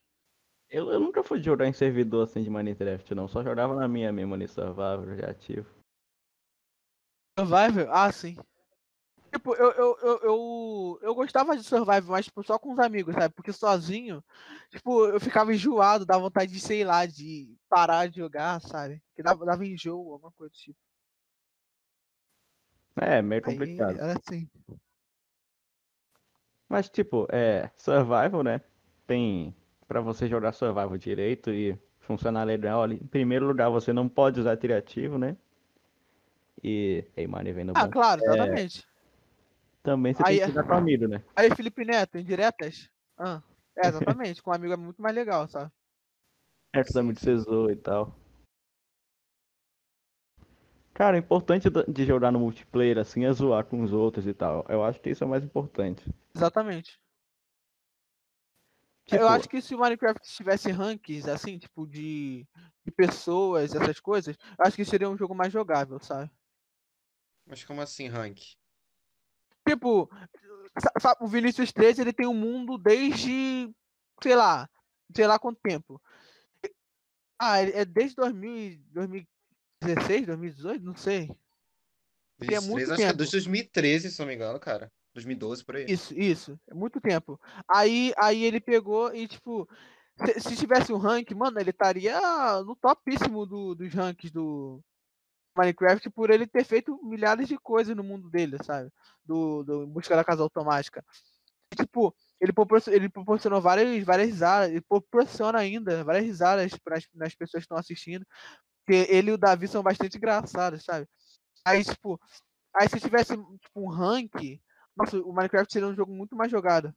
Eu, eu nunca fui jogar em servidor assim de Minecraft, não. Só jogava na minha mesmo ali, Survivor, já ativo. Survival? Ah, sim. Tipo, eu, eu, eu, eu, eu gostava de Survival, mas tipo, só com os amigos, sabe? Porque sozinho, tipo, eu ficava enjoado, dava vontade de, sei lá, de parar de jogar, sabe? Que dava, dava enjoo, alguma coisa do tipo. É, meio Aí complicado. era assim. Mas, tipo, é. Survival, né? Tem. Pra você jogar Survival direito e funcionar legal ali. Em primeiro lugar, você não pode usar criativo, né? E. Ei, mano, vem no Ah, claro, exatamente. Também você Aí tem é- que jogar com amigo, né? Aí, Felipe Neto, indiretas? Ah, é, exatamente. com um amigo é muito mais legal, sabe? É, também de Cesou e tal. Cara, o importante de jogar no multiplayer assim é zoar com os outros e tal. Eu acho que isso é o mais importante. Exatamente. Tipo, Eu acho que se o Minecraft tivesse rankings, assim, tipo, de, de pessoas, essas coisas, eu acho que seria um jogo mais jogável, sabe? Mas como assim, rank? Tipo, o Vinicius 13, ele tem um mundo desde, sei lá, sei lá quanto tempo. Ah, é desde 2000, e- 2016, 2018, não sei. Tem é 23, muito acho que é tempo. desde 2013, se não me engano, cara. 2012, por aí. Isso, isso, é muito tempo. Aí, aí ele pegou e, tipo, se, se tivesse um rank, mano, ele estaria no topíssimo do, dos rankings do Minecraft por ele ter feito milhares de coisas no mundo dele, sabe? Do, do Em Busca da Casa Automática. E, tipo, ele, propor- ele proporcionou várias, várias risadas, ele proporciona ainda várias risadas para nas pessoas que estão assistindo. Porque ele e o Davi são bastante engraçados, sabe? Aí, tipo, aí se tivesse tipo, um rank, nossa, o Minecraft seria um jogo muito mais jogado.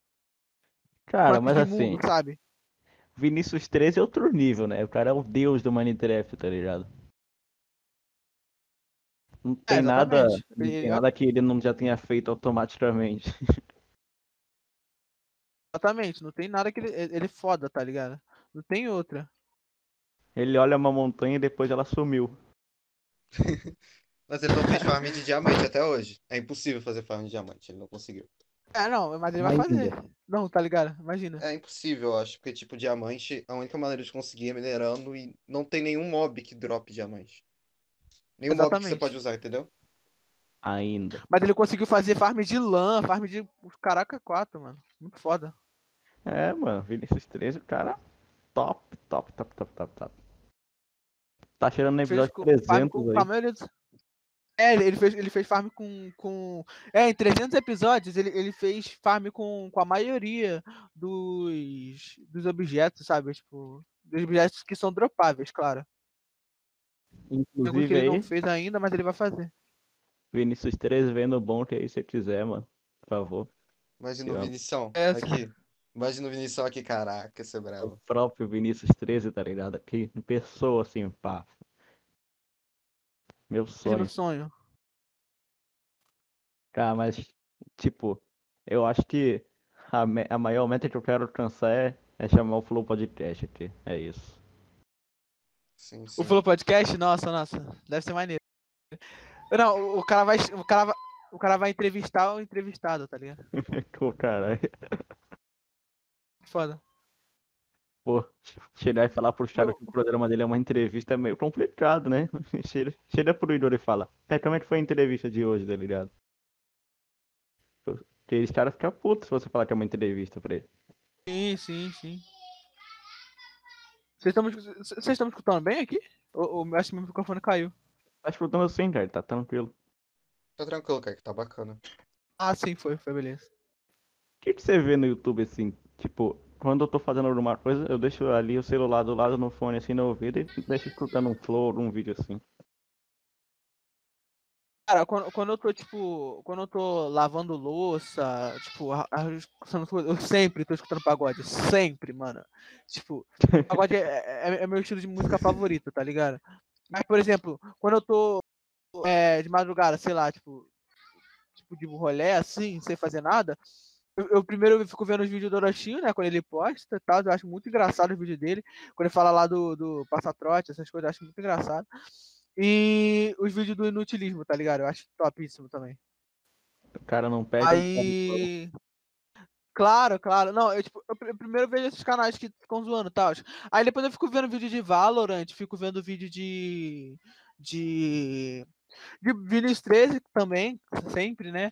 cara, mas assim, mundo, sabe? Vinícius 13 é outro nível, né? O cara é o deus do Minecraft, tá ligado? Não tem nada, É, exatamente. não tem nada que ele não já tenha feito automaticamente. Exatamente, não tem nada que ele, ele é foda, tá ligado? Não tem outra. Ele olha uma montanha e depois ela sumiu. Mas ele não fez farm de diamante até hoje. É impossível fazer farm de diamante, ele não conseguiu. É, não, mas ele vai fazer. Não, tá ligado? Imagina. É impossível, eu acho, porque, tipo, diamante, a única maneira de conseguir é minerando e não tem nenhum mob que drop diamante. Nenhum mob que você Exatamente. pode usar, entendeu? Ainda. Mas ele conseguiu fazer farm de lã, farm de. Caraca, 4, mano. Muito foda. É, mano, Vinícius 13, o cara top, top, top, top, top, top. Tá chegando no episódio com- farm 300 com aí. maioria dos- É, ele, fez, ele fez farm com, com. É, em 300 episódios ele, ele fez farm com, com a maioria dos, dos objetos, sabe? Tipo, dos objetos que são dropáveis, claro. Alguns que Inclusive ele aí, não fez ainda, mas ele vai fazer. Vinícius 13 vendo bom que aí se quiser, mano. Por favor. Imagina o É, aqui. Imagina o Vinição aqui, caraca, esse é O bravo. próprio Vinícius 13, tá ligado? Aqui, em pessoa, assim, pá. Meu Imagina sonho. o sonho. Cara, mas, tipo, eu acho que a, me- a maior meta que eu quero alcançar é, é chamar o Flow Podcast aqui. É isso. Sim, sim. O Flow Podcast, nossa, nossa, deve ser maneiro. Não, o- o cara vai, o cara vai, o cara vai entrevistar o entrevistado, tá ligado? Pô, caralho. Foda. Pô, chegar e falar pro Thiago Eu- que o programa dele é uma entrevista é meio complicado, né? Chega, chega pro Igor e fala, "É, como é que foi a entrevista de hoje, tá ligado? Porque esse cara fica puto se você falar que é uma entrevista pra ele. Sim, sim, sim. Vocês estão, me escutando bem aqui? Ou, ou acho que meu microfone caiu? Tá escutando assim, cara, tá tranquilo. Tá tranquilo, cara, que tá bacana. Ah, sim, foi, foi, beleza. O que, que você vê no YouTube assim? Tipo, quando eu tô fazendo alguma coisa, eu deixo ali o celular do lado no fone, assim, no ouvido e deixo escutando um flow, algum vídeo assim. Cara, quando, quando eu tô, tipo, quando eu tô lavando louça, tipo, a- a- eu sempre tô escutando pagode, sempre, mano. Tipo, pagode é, é, é meu estilo de música favorito, tá ligado? Mas, por exemplo, quando eu tô é, de madrugada, sei lá, tipo, tipo de rolê assim, sem fazer nada, eu, eu primeiro fico vendo os vídeos do Orochinho, né, quando ele posta e tal, eu acho muito engraçado os vídeos dele, quando ele fala lá do, do passatrote, essas coisas, eu acho muito engraçado. E os vídeos do inutilismo, tá ligado? Eu acho topíssimo também. O cara não pega. Aí. Claro, claro. Não, eu, tipo, eu pr- primeiro vejo esses canais que ficam zoando e tal. Aí depois eu fico vendo vídeo de Valorant, fico vendo vídeo de. De. De Vinicius 13 também, sempre, né?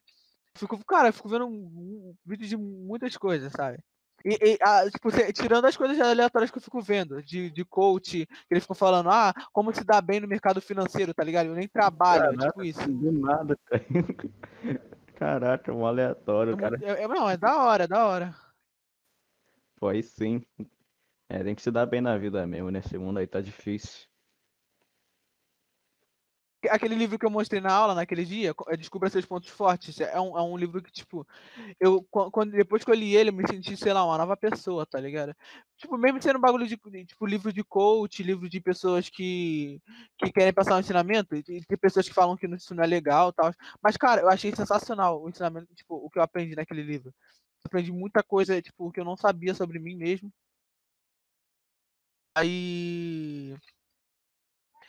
Fico, cara, eu fico vendo um, um vídeo de muitas coisas, sabe? E, e, ah, tipo, tirando as coisas aleatórias que eu fico vendo, de, de coach, que eles ficam falando, ah, como se dá bem no mercado financeiro, tá ligado? Eu nem trabalho, é tipo isso. Do nada, cara. Caraca, um aleatório, É cara. é- é- não, é da hora, é da hora. Aí sim. É, tem que se dar bem na vida mesmo, nesse mundo aí tá difícil. Aquele livro que eu mostrei na aula naquele dia, é Descubra Seus Pontos Fortes, é um, é um livro que, tipo, eu, quan- quando, depois que eu li ele, eu me senti, sei lá, uma nova pessoa, tá ligado? Tipo, mesmo sendo um bagulho de, tipo, livro de coach, livro de pessoas que, que querem passar um ensinamento, e tem pessoas que falam que isso não é legal tal. Mas, cara, eu achei sensacional o ensinamento, tipo, o que eu aprendi naquele livro. Aprendi muita coisa, tipo, que eu não sabia sobre mim mesmo. Aí.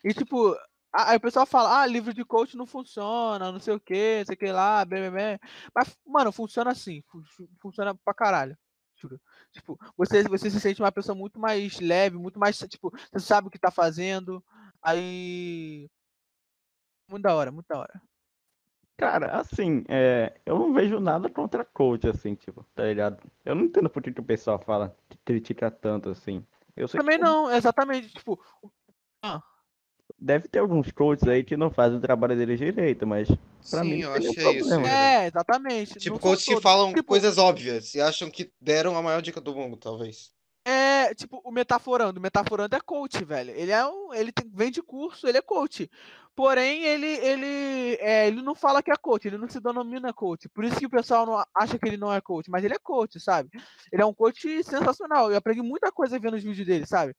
E tipo, aí o pessoal fala, ah, livro de coach não funciona, não sei o que, não sei o que lá, blá, blá, blá. Mas, mano, funciona assim, fu- fu- funciona pra caralho. Tipo, você, você se sente uma pessoa muito mais leve, muito mais, tipo, você sabe o que tá fazendo. Aí. Muito da hora, muito da hora. Cara, assim, é, eu não vejo nada contra coach, assim, tipo, tá ligado? Eu não entendo por que, que o pessoal fala critica tanto, assim. Eu sei que Também não, exatamente, tipo, deve ter alguns coaches aí que não fazem o trabalho deles direito, mas Pra Sim, mim, eu acho que é isso. né? é, exatamente. Tipo, coaches que falam Tipo, coisas óbvias e acham que deram a maior dica do mundo, talvez. É, tipo, o Metaforando. O Metaforando é coach, velho. Ele é um. Ele tem, vende curso, ele é coach. Porém, ele, ele, é, ele não fala que é coach, ele não se denomina coach. Por isso que o pessoal não acha que ele não é coach, mas ele é coach, sabe? Ele é um coach sensacional. Eu aprendi muita coisa vendo os vídeos dele, sabe?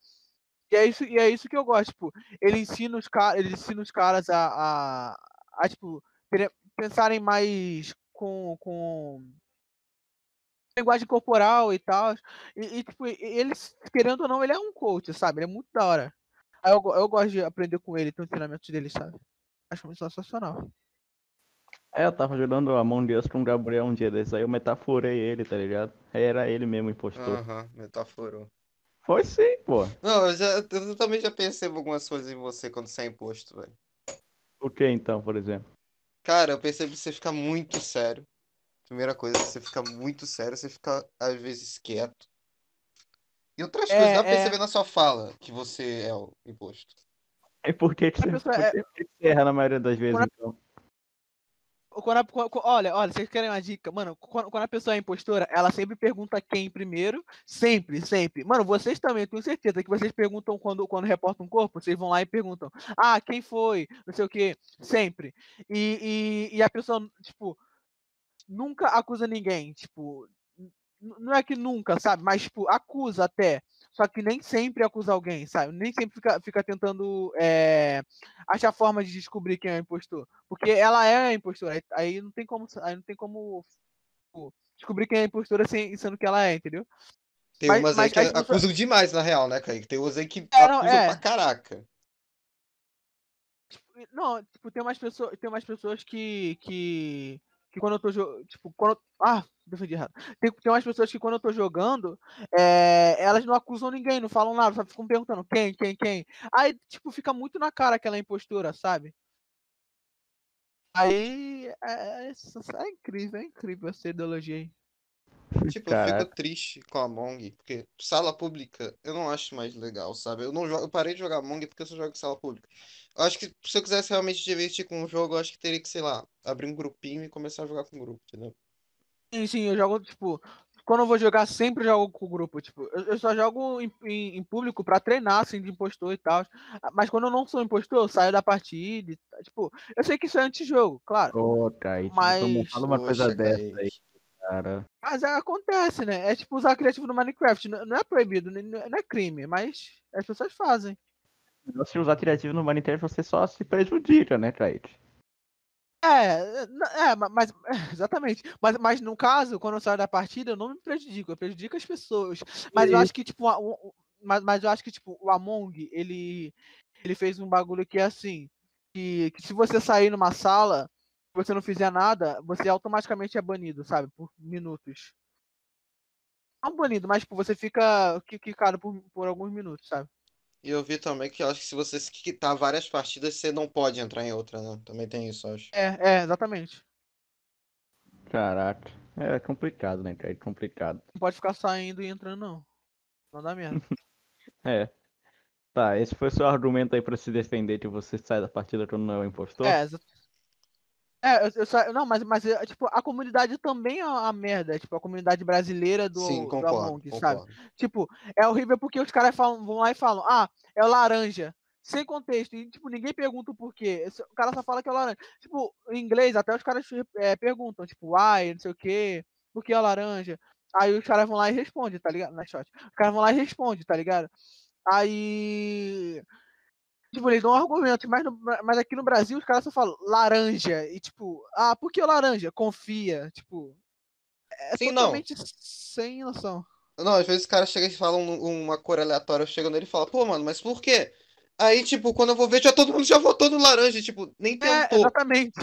E é isso, e é isso que eu gosto, tipo, ele ensina os caras, ele ensina os caras a, a, a, tipo, ter- pensarem mais com, com linguagem corporal e tal. E, e, tipo, ele, querendo ou não, ele é um coach, sabe? Ele é muito da hora. Aí eu, eu gosto de aprender com ele, ter os ensinamentos dele, sabe? Acho muito sensacional. É, eu tava jogando Among Us com o Gabriel um dia desses, aí eu metaforei ele, tá ligado? Aí era ele mesmo impostor. Aham, metaforou. Foi sim, pô. Não, eu, já, eu também já percebo algumas coisas em você quando você é imposto, velho. O que então, por exemplo? Cara, eu percebo que você fica muito sério. Primeira coisa, você fica muito sério, você fica às vezes quieto. E outras É, coisas, dá pra é. perceber na sua fala que você é o imposto. E por que que A você, pessoa por é- que que você erra na maioria das vezes, então? Quando a- olha, olha, vocês querem uma dica? Mano, quando, a pessoa é impostora, ela sempre pergunta quem primeiro. Sempre, sempre. Mano, vocês também, tenho certeza que vocês perguntam quando, quando reportam um corpo, vocês vão lá e perguntam: Ah, quem foi? Não sei o quê. Sempre. E, e, e a pessoa, tipo, nunca acusa ninguém. Tipo, não é que nunca, sabe? Mas, tipo, acusa até. Só que nem sempre acusa alguém, sabe? Nem sempre fica, fica tentando é, achar forma de descobrir quem é o impostor. Porque ela é a impostora. aí- Aí não tem como, aí não tem como descobrir quem é a impostora sem, sendo que ela é, entendeu? Tem Mas- umas aí mas que as pessoas- acusam demais, na real, né, Kaique? Tem umas aí que É, não, acusam é. pra caraca. Tipo, Não, tipo, tem umas pessoas, tem umas pessoas que, que, que quando eu tô jogando, tipo, quando ah, defendi errado. Tem, tem umas pessoas que quando eu tô jogando, é, elas não acusam ninguém, não falam nada, só ficam perguntando quem, quem, quem. Aí, tipo, fica muito na cara aquela impostura, sabe? Aí, é, é, é incrível, é incrível essa ideologia aí. Tipo, eu Caraca. fico triste com a Among, porque sala pública eu não acho mais legal, sabe? Eu não jogo, eu parei de jogar Among porque eu só jogo sala pública. Eu acho que se eu quisesse realmente divertir com o jogo, eu acho que teria que, sei lá, abrir um grupinho e começar a jogar com o grupo, entendeu? Sim, sim, eu jogo, tipo, quando eu vou jogar, sempre jogo com o grupo. Tipo, eu, eu só jogo em, em- em público pra treinar, assim, de impostor e tal. Mas quando eu não sou impostor, eu saio da partida. e tal. Tipo, eu sei que isso é antijogo, claro. Ô, Kaique, Mas- fala uma coisa Poxa, dessa aí. Cara. Mas é, acontece, né? É tipo usar criativo no Minecraft. Não, é proibido, não é crime, mas as pessoas fazem. Se usar criativo no Minecraft, você só se prejudica, né, Kaique? É, é, ma- mas exatamente. Mas, mas no caso, quando eu saio da partida, eu não me prejudico, eu prejudico as pessoas. Mas eu E- acho que, tipo, o- mas, mas eu acho que, tipo, o Among, ele, ele fez um bagulho que é assim, que, que se você sair numa sala, você não fizer nada, você automaticamente é banido, sabe? Por minutos. Não banido, mas tipo, você fica qui- quicado por, por alguns minutos, sabe? E eu vi também que eu acho que se você se quitar várias partidas, você não pode entrar em outra, né? Também tem isso, eu acho. É, é, exatamente. Caraca. É complicado, né, Kaique? Complicado. Não pode ficar saindo e entrando, não. Não dá merda. É. Tá, esse foi o seu argumento aí pra se defender que você sai da partida quando não é o impostor? É, é, eu, eu só, não, mas, mas é, tipo, a comunidade também é uma merda, tipo, a comunidade brasileira do, Sim, do concordo, Among, sabe? Tipo, é horrível porque os caras falam, vão lá e falam, ah, é o laranja. sem contexto. E, tipo, ninguém pergunta o porquê. Esse- O cara só fala que é laranja. Tipo, em inglês, até os caras é, perguntam, tipo, why, não sei o quê, por que é laranja? Aí os caras vão lá e respondem, tá ligado? Na shot. Os caras vão lá e respondem, tá ligado? Aí. Tipo, eles dão um argumento, mas, no- mas aqui no Brasil os caras só falam laranja. E tipo, ah, por que laranja? Confia. Tipo. É Sim, não. totalmente sem noção. Não, às vezes os caras chegam e falam um- uma cor aleatória, eu chego nele e falo, pô, mano, mas por quê? Aí, tipo, quando eu vou ver, já todo mundo já votou no laranja, tipo, nem É, tentou. exatamente.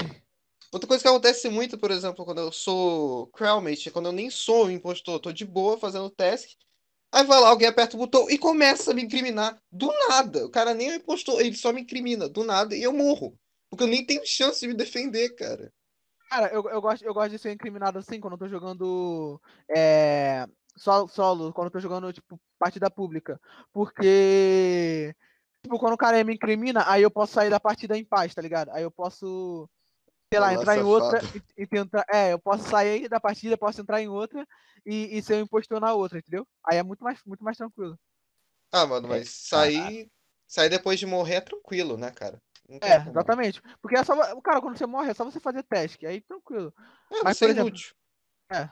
Outra coisa que acontece muito, por exemplo, quando eu sou crewmate, é quando eu nem sou impostor, tô de boa fazendo task, aí vai lá, alguém aperta o botão e começa a me incriminar do nada. O cara nem o impostor, ele só me incrimina do nada e eu morro. Porque eu nem tenho chance de me defender, cara. Cara, eu, eu, gosto, eu gosto de ser incriminado assim quando eu tô jogando é, solo, solo, quando eu tô jogando, tipo, partida pública. Porque, tipo, quando o cara me incrimina, aí eu posso sair da partida em paz, tá ligado? Aí eu posso, sei lá, lá, entrar em outra e, e tentar. É, eu posso sair da partida, posso entrar em outra e, e ser um impostor na outra, entendeu? Aí é muito mais, muito mais tranquilo. Ah, mano, É, mas sair, sair depois de morrer é tranquilo, né, cara? É, como. exatamente. Porque é só. Cara, quando você morre, é só você fazer teste, aí tranquilo. É, Mas, você é por exemplo- inútil. É.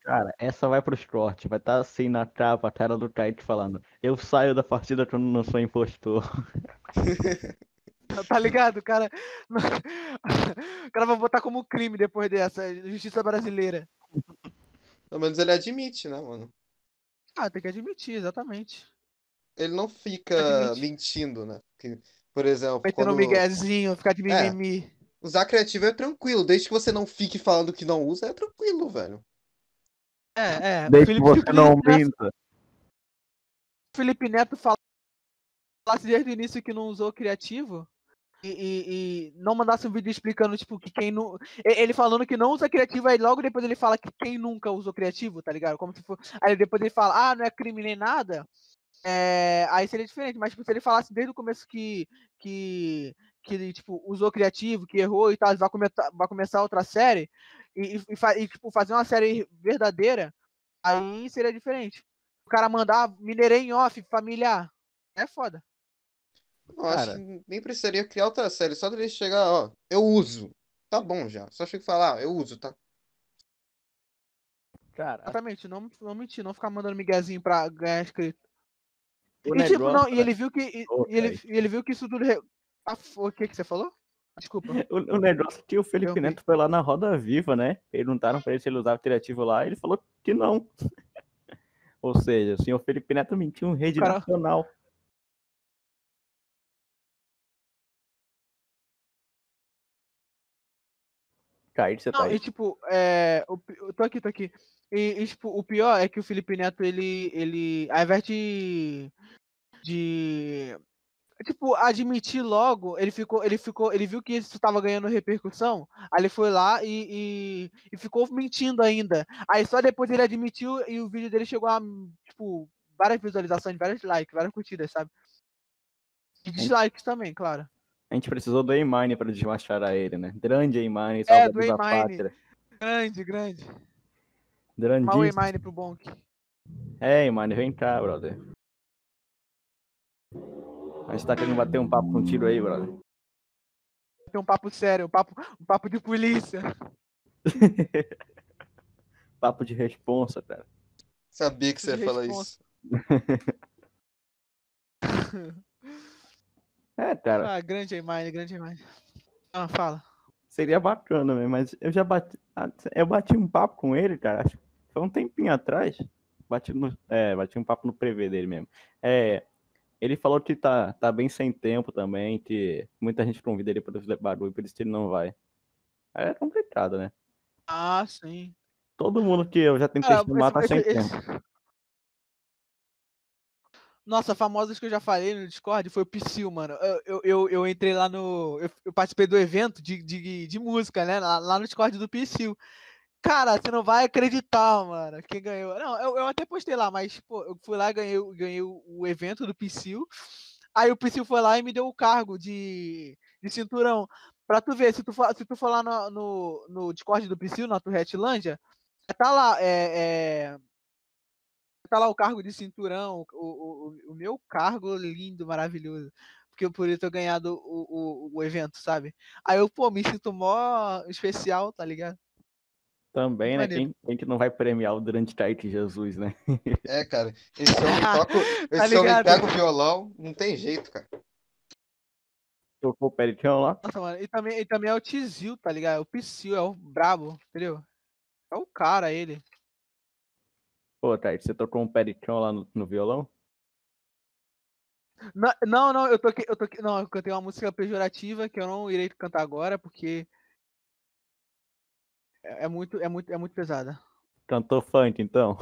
Cara, essa vai pros cortes. Vai estar assim na capa, a cara do Kaique falando. Eu saio da partida quando não sou impostor. Tá ligado? O cara. O cara vai botar como crime depois dessa. Justiça brasileira. Pelo menos ele admite, né, mano? Ah, tem que admitir, exatamente. Ele não fica Admite. mentindo, né? Porque, por exemplo, Metendo um quando miguezinho, ficar de É. mimimi. usar criativo é tranquilo, desde que você não fique falando que não usa, é tranquilo, velho. É, é. Desde que Felipe- você não Felipe Neto- minta. Felipe Neto fala- falasse desde o início que não usou criativo e, e- e não mandasse um vídeo explicando, tipo, que quem não. Ele falando que não usa criativo, aí logo depois ele fala que quem nunca usou criativo, tá ligado? Como se for. Aí depois ele fala, ah, não é crime nem nada. É, aí seria diferente, mas tipo, se ele falasse desde o começo que, que, que tipo, usou criativo, que errou e tal, vai, começar, vai começar outra série, e, e, e, tipo, fazer uma série verdadeira, aí seria diferente. O cara mandar mineirei em off, familiar, é foda. Eu acho Cara. que nem precisaria criar outra série, só dele chegar, ó, eu uso. Tá bom já. Só chega e falar, ah, eu uso, tá? Cara, Exatamente, não, não mentir, não ficar mandando miguezinho pra ganhar inscrito. E tipo, não, e ele viu que. E, e ele, e ele viu que isso tudo. re- Ah, o que que você falou? Desculpa. O, o negócio é que o Felipe Eu vi. Neto foi lá na Roda Viva, né? Perguntaram pra ele se ele usava criativo lá, ele falou que não. Ou seja, o senhor Felipe Neto mentiu em rede Cara- nacional. Cair, você tá Não, aí. e tipo, é, o eu tô aqui, tô aqui. E, e, tipo, o pior é que o Felipe Neto, ele, ele, ao invés de, de, tipo, admitir logo, ele ficou, ele ficou, ele viu que isso tava ganhando repercussão, aí ele foi lá e, e, e ficou mentindo ainda. Aí só depois ele admitiu e o vídeo dele chegou a, tipo, várias visualizações, vários likes, várias curtidas, sabe? E dislikes também, claro. A gente precisou do A-Mine pra desmascarar ele, né? Grande A-Mine, É, salvador do da pátria. Grande, grande. Mal Grandíssimo. Mine pro Bonk. É, A-Mine, vem cá, brother. A gente tá querendo bater um papo contigo aí, brother. Tem um papo sério, um papo, um papo de polícia. papo de responsa, cara. Sabia que você ia falar isso. É, cara, Ah, grande Mine, grande Mine. Ah, fala. seria bacana mesmo, mas eu já bati. ah, Eu bati um papo com ele, cara. Acho que foi um tempinho atrás. Bati, no, é, bati um papo no prevê dele mesmo. É, ele falou que tá, tá bem sem tempo também, que muita gente convida ele para fazer barulho, por isso que ele não vai. É complicado, né? Ah, sim. Todo mundo que eu já tentei Cara, chamar tá sem esse- tempo. Nossa, famosos que eu já falei no Discord foi o Psyll, mano. Eu, eu, eu, entrei lá no. Eu, eu participei do evento de, de, de música, né? Lá, lá no Discord do Psyll. Cara, você não vai acreditar, mano. Quem ganhou. Não, eu, eu até postei lá, mas, pô, eu fui lá e ganhei, ganhei o, evento do Psyll. Aí o Psyll foi lá e me deu o cargo de, de cinturão. Pra tu ver, se tu for, se tu for lá no, no, no Discord do Psyll, na Turretlândia, tá lá, é, é, botar lá o cargo de cinturão, o, o, o meu cargo lindo, maravilhoso. Porque por isso eu ganhado o, o, o evento, sabe? Aí eu, pô, me sinto mó especial, tá ligado? Também, né? Quem, quem que não vai premiar o Durante Taite Jesus, né? É, cara. Esse homem toca. Tá Esse homem ligado? pega o violão, não tem jeito, cara. Tocou o Pericão lá. Nossa, mano. E também, e também é o Tizil, tá ligado? É o Psyu, é o brabo, entendeu? É o cara, ele. Pô, Taite, você tocou um Pericão lá no, no violão? Não, não, não, eu toquei, eu toquei. Não, eu cantei uma música pejorativa que eu não irei cantar agora, porque. É é muito, é muito, é muito pesada. Cantou funk, então?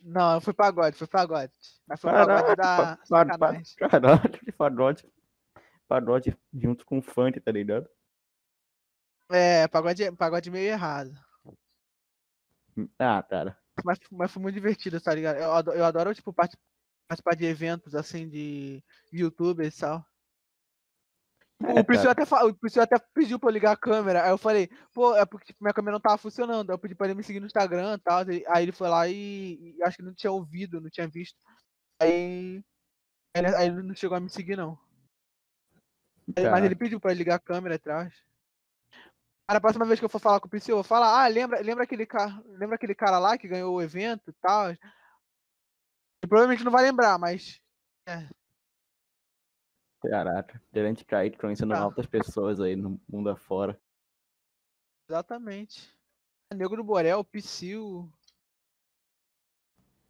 Não, foi pagode, foi pagode. Mas foi Caraca, pagode da pa- pa-. Caralho, que pagode. Pagode junto com funk, tá ligado? É, pagode, pagode meio errado. Ah, cara. Mas, mas foi muito divertido, tá ligado? Eu adoro, eu adoro tipo, parti- participar de eventos assim de youtubers e tal. É, o Priscil cara. até, fa- o Priscil até pediu pra eu ligar a câmera. Aí eu falei, pô, é porque tipo, minha câmera não tava funcionando. Aí eu pedi pra ele me seguir no Instagram e tal. Aí ele foi lá e, e acho que não tinha ouvido, não tinha visto. Aí, ele, aí ele não chegou a me seguir, não. Aí- Mas ele pediu pra ligar a câmera atrás. Cara, a próxima vez que eu for falar com o Priscil, eu vou falar, ah, lembra, lembra, aquele cara, lembra aquele cara lá que ganhou o evento e tal? Ele provavelmente não vai lembrar, mas. É, Caraca. Durante Taite conhecendo Tá. altas pessoas aí no mundo afora. exatamente. Nego do Borel, Psyu.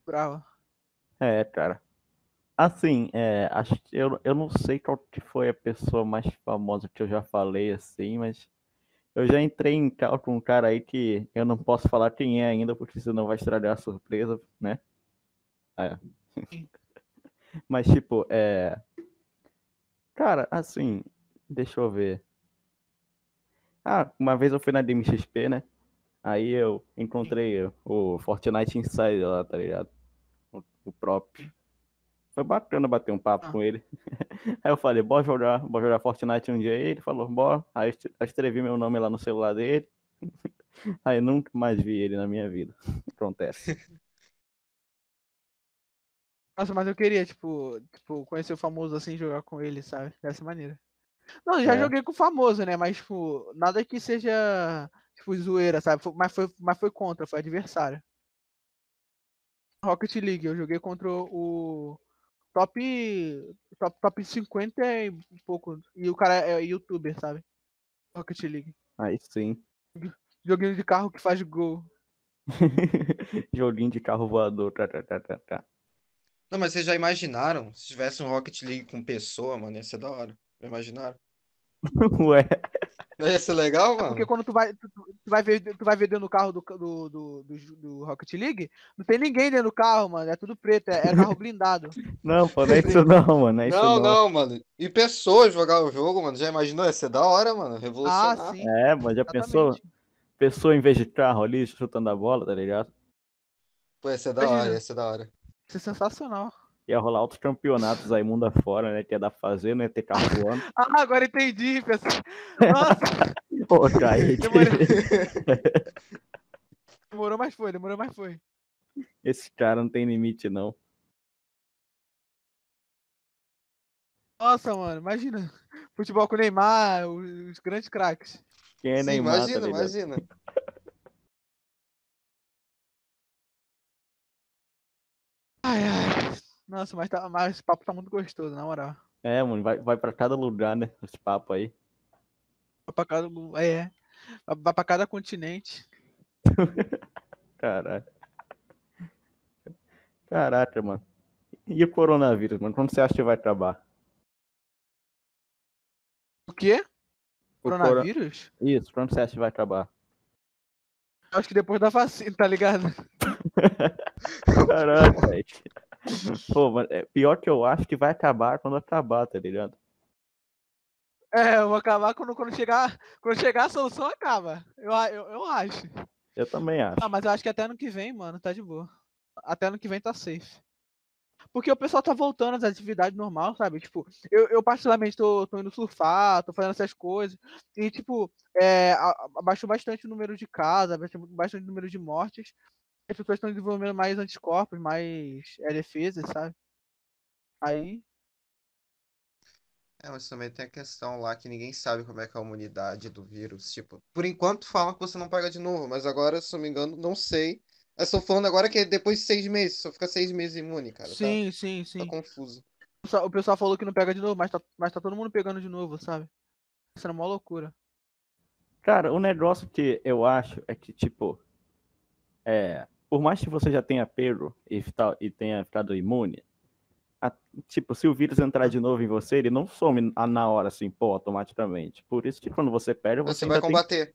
Bravo. É, cara. Assim, é, acho eu, eu não sei qual que foi a pessoa mais famosa que eu já falei assim, mas eu já entrei em cal com um cara aí que eu não posso falar quem é ainda, porque senão vai estragar a surpresa, né? É. Sim. Mas, tipo, é. Cara, assim, deixa eu ver. Ah, uma vez eu fui na DMXP, né? Aí eu encontrei o Fortnite Insider lá, tá ligado? O próprio. Foi bacana bater um papo Ah. com ele. Aí eu falei, bora jogar, bora jogar Fortnite um dia. Aí ele falou, bora. Aí eu escrevi meu nome lá no celular dele. Aí nunca mais vi ele na minha vida. Acontece. Nossa, mas eu queria, tipo, tipo, conhecer o famoso assim jogar com ele, sabe? Dessa maneira. Não, eu já É. joguei com o famoso, né? Mas, tipo, nada que seja, tipo, zoeira, sabe? Mas foi, mas foi contra, foi adversário. Rocket League, eu joguei contra o top, top, top 50 e pouco. E o cara é youtuber, sabe? Rocket League. Aí sim. Joguinho de carro que faz gol. Joguinho de carro voador. Tá, tá, tá, tá, tá. Não, mas vocês já imaginaram? Se tivesse um Rocket League com pessoa, mano, ia ser da hora. Já imaginaram? Ué, Não ia ser legal, É porque mano? quando tu vai, tu, tu- vai ver, tu vai ver dentro do carro do, do, do, do, Rocket League, não tem ninguém dentro do carro, mano. É tudo preto, é, é carro blindado. não, pô, não é isso não, mano. Não é isso Não, não. não, mano. E pessoas jogar o jogo, mano. Já imaginou? Ia ser da hora, mano. Ah, Revolucionar. sim. É, mas já pensou? exatamente. Pessoa em vez de carro ali chutando a bola, tá ligado? Pô, ia ser da Imagina. hora, ia ser da hora. Isso é sensacional. Ia rolar outros campeonatos aí mundo afora, né? Que ia dar pra fazer, não ia ter carro voando. Ah, agora entendi, pessoal. Nossa, Pô, Kaique. Demorei. demorou, mas foi, demorou, mas foi. Esse cara não tem limite, não. Nossa, mano, imagina. Futebol com o Neymar, os, grandes craques. Quem é Sim, Neymar, tá imagina, ligado? imagina. Ai, ai. Nossa, mas, tá, mas esse papo tá muito gostoso, na moral. É, mano, vai, vai pra cada lugar, né? Esse papo aí. Vai pra cada, lu- é, vai- vai pra cada continente. Caralho. Caraca, mano. E o coronavírus, mano? Quando você acha que vai acabar? O quê? O coro- Coronavírus? Isso, quando você acha que vai acabar? Acho que depois da vacina, tá ligado? Caraca, velho. Pô, mano, é pior que eu acho que vai acabar quando acabar, tá ligado? É, eu vou acabar quando, quando chegar. Quando chegar a solução, acaba. Eu, eu, eu acho. Eu também acho. Ah, mas eu acho que até ano que vem, mano, tá de boa. Até ano que vem tá safe. Porque o pessoal tá voltando às atividades normais, sabe? Tipo, eu, eu particularmente tô, tô indo surfar, tô fazendo essas coisas. E, tipo, é, abaixou bastante o número de casos, abaixou bastante o número de mortes. As pessoas estão desenvolvendo mais anticorpos, mais é, defesas, sabe? Aí. É, mas também tem a questão lá que ninguém sabe como é que é a imunidade do vírus. Tipo, por enquanto falam que você não pega de novo, mas agora, se não me engano, não sei. Eu estou falando agora que é depois de seis meses, só fica seis meses imune, cara. tá- sim, sim, Tá, sim. confuso. O pessoal- O pessoal falou que não pega de novo, mas tá, mas tá todo mundo pegando de novo, sabe? Isso é uma loucura. Cara, o negócio que eu acho é que, tipo, é, por mais que você já tenha pego e, tal, e tenha ficado imune, a- tipo, se o vírus entrar de novo em você, ele não some a- na hora, assim, pô, automaticamente. Por isso que quando você pega, você, Você vai ainda tem... combater.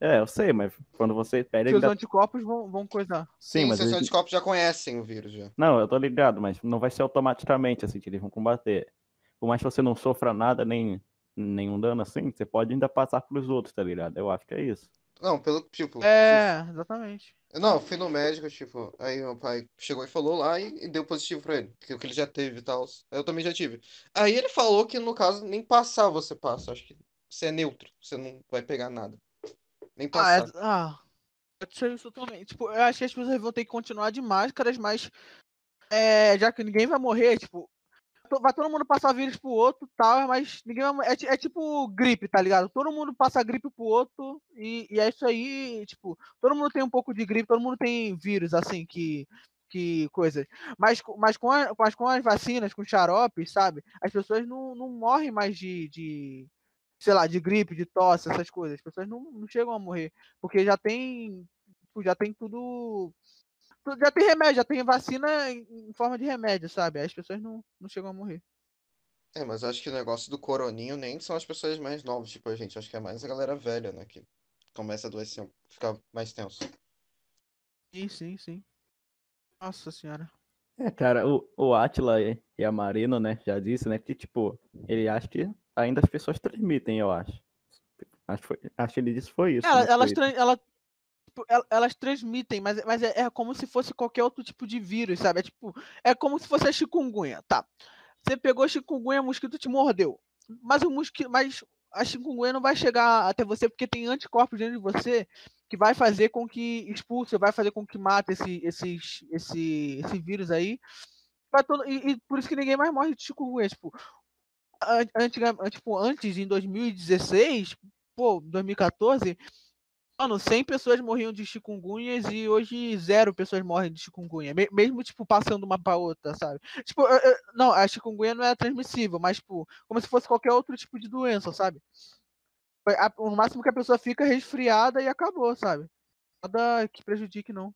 É, eu sei, mas quando você pega, Seus ainda... anticorpos vão, vão coisar. Sim, Sim, mas seus ele- anticorpos já conhecem o vírus já. Não, eu tô ligado, mas não vai ser automaticamente, assim, que eles vão combater. Por mais que você não sofra nada, nem nenhum dano assim, você pode ainda passar pros outros, tá ligado? Eu acho que é isso. Não, pelo tipo. É, exatamente. Não, eu fui no médico, tipo, aí meu pai chegou e falou lá e, e deu positivo pra ele, que que ele já teve e tal. Eu também já tive. Aí ele falou que no caso nem passar você passa, acho que você é neutro, você não vai pegar nada. Nem Ah, é, passar. ah, eu sei isso também. Tipo, eu acho que as pessoas vão ter que continuar de máscaras, mas é, já que ninguém vai morrer, tipo, to- vai todo mundo passar vírus pro outro tal, mas ninguém vai, é, é tipo gripe, tá ligado? Todo mundo passa gripe pro outro e, e é isso aí, tipo, todo mundo tem um pouco de gripe, todo mundo tem vírus, assim, que que coisa. Mas, mas, com a- mas com as vacinas, com xaropes, sabe? As pessoas não, não morrem mais de, de, sei lá, de gripe, de tosse, essas coisas. As pessoas não, não chegam a morrer. Porque já tem. tipo, Já tem tudo. Já tem remédio, já tem vacina em, forma de remédio, sabe? Aí as pessoas não, não chegam a morrer. É, mas eu acho que o negócio do coroninho nem são as pessoas mais novas, tipo a gente, acho que é mais a galera velha, né, que começa a adoecer, ficar mais tenso. Sim, sim, sim. Nossa senhora. É, cara, o, o Atila e a Marina, né, já disse, né, que, tipo, ele acha que ainda as pessoas transmitem, eu acho. Acho, que foi- acho que ele disse foi isso. Ela- no elas, tran- ela, tipo, el- elas transmitem, mas, mas é, é como se fosse qualquer outro tipo de vírus, sabe? É tipo, é como se fosse a chikungunya, tá? Você pegou chikungunya, o mosquito te mordeu. Mas o mosquito, mas a chikungunya não vai chegar até você porque tem anticorpos dentro de você que vai fazer com que expulse, vai fazer com que mate esse, esses, esse, esse vírus aí. Todo, e, e por isso que ninguém mais morre de chikungunya. Tipo, an- antiga- tipo, antes, em 2016, pô, 2014, mano, 100 pessoas morriam de chikungunhas e hoje zero pessoas morrem de chikungunya. Me- mesmo, tipo, passando uma pra outra, sabe? Tipo, eu- eu- não, a chikungunya não é transmissível, mas, tipo, como se fosse qualquer outro tipo de doença, sabe? O máximo que a pessoa fica é resfriada e acabou, sabe? Nada que prejudique, não.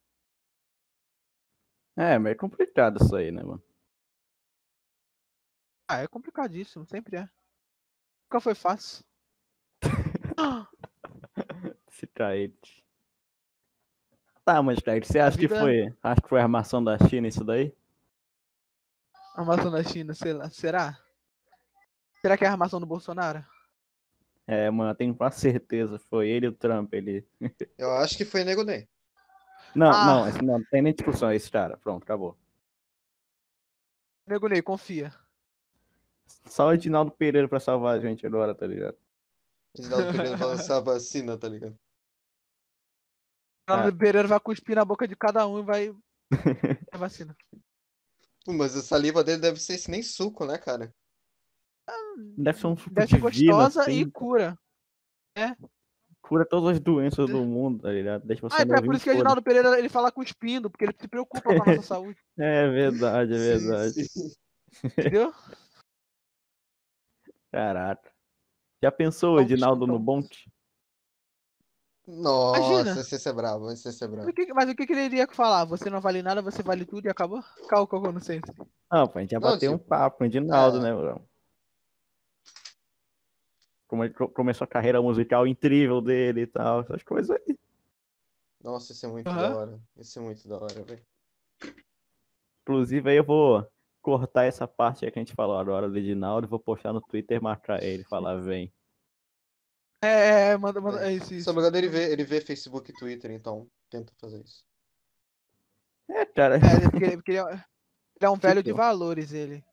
É, meio complicado isso aí, né, mano? Ah, é complicadíssimo, sempre é. Nunca foi fácil. Esse Kaique. Tá, mas Kaique, você acha que foi. Acho que foi a armação da China isso daí? Armação da China, sei lá, será? Será que é a armação do Bolsonaro? É, mano, eu tenho quase certeza. Foi ele e o Trump. Ele. Eu acho que foi Nego Ney. Não, Ah. não, esse- não, tem nem discussão esse cara. Pronto, acabou. Nego Ney, confia. Só o Edinaldo Pereira pra salvar a gente agora, tá ligado? Reginaldo Pereira vai lançar a vacina, tá ligado? O Pereira vai cuspir na boca de cada um e vai. É vacina. Pô, mas a saliva dele deve ser esse nem suco, né, cara? Deve ser um suco Deve ser gostosa assim, e cura. cura todas as doenças do mundo, tá ligado? Deixa você Ah, é por isso que o. Reginaldo Pereira ele fala cuspindo, porque ele se preocupa com a nossa saúde. É verdade, é verdade. sim. Entendeu? Caraca. Já pensou, Então, Edinaldo no então. Bonte? Nossa, Imagina. esse esse é esse esse é o que, mas o que, que ele iria falar? Você não vale nada, você vale tudo e acabou? Calma, calma, não sei. Não, pô, a gente ia Não, bater um tipo, papo com o Edinaldo, é. né, bro? Como ele co- começou a carreira musical incrível dele e tal, essas coisas aí. Nossa, esse é muito Aham. da hora. Esse é muito da hora, velho. Inclusive, aí eu vou cortar essa parte aí que a gente falou agora do Edinaldo e vou postar no Twitter marcar ele, falar vem. É, é, manda, manda. É isso, Se isso. me engano, ele vê, ele vê Facebook e Twitter, então tenta fazer isso. É, cara. É, ele- porque, ele- porque ele é, ele é um velho de valores, ele.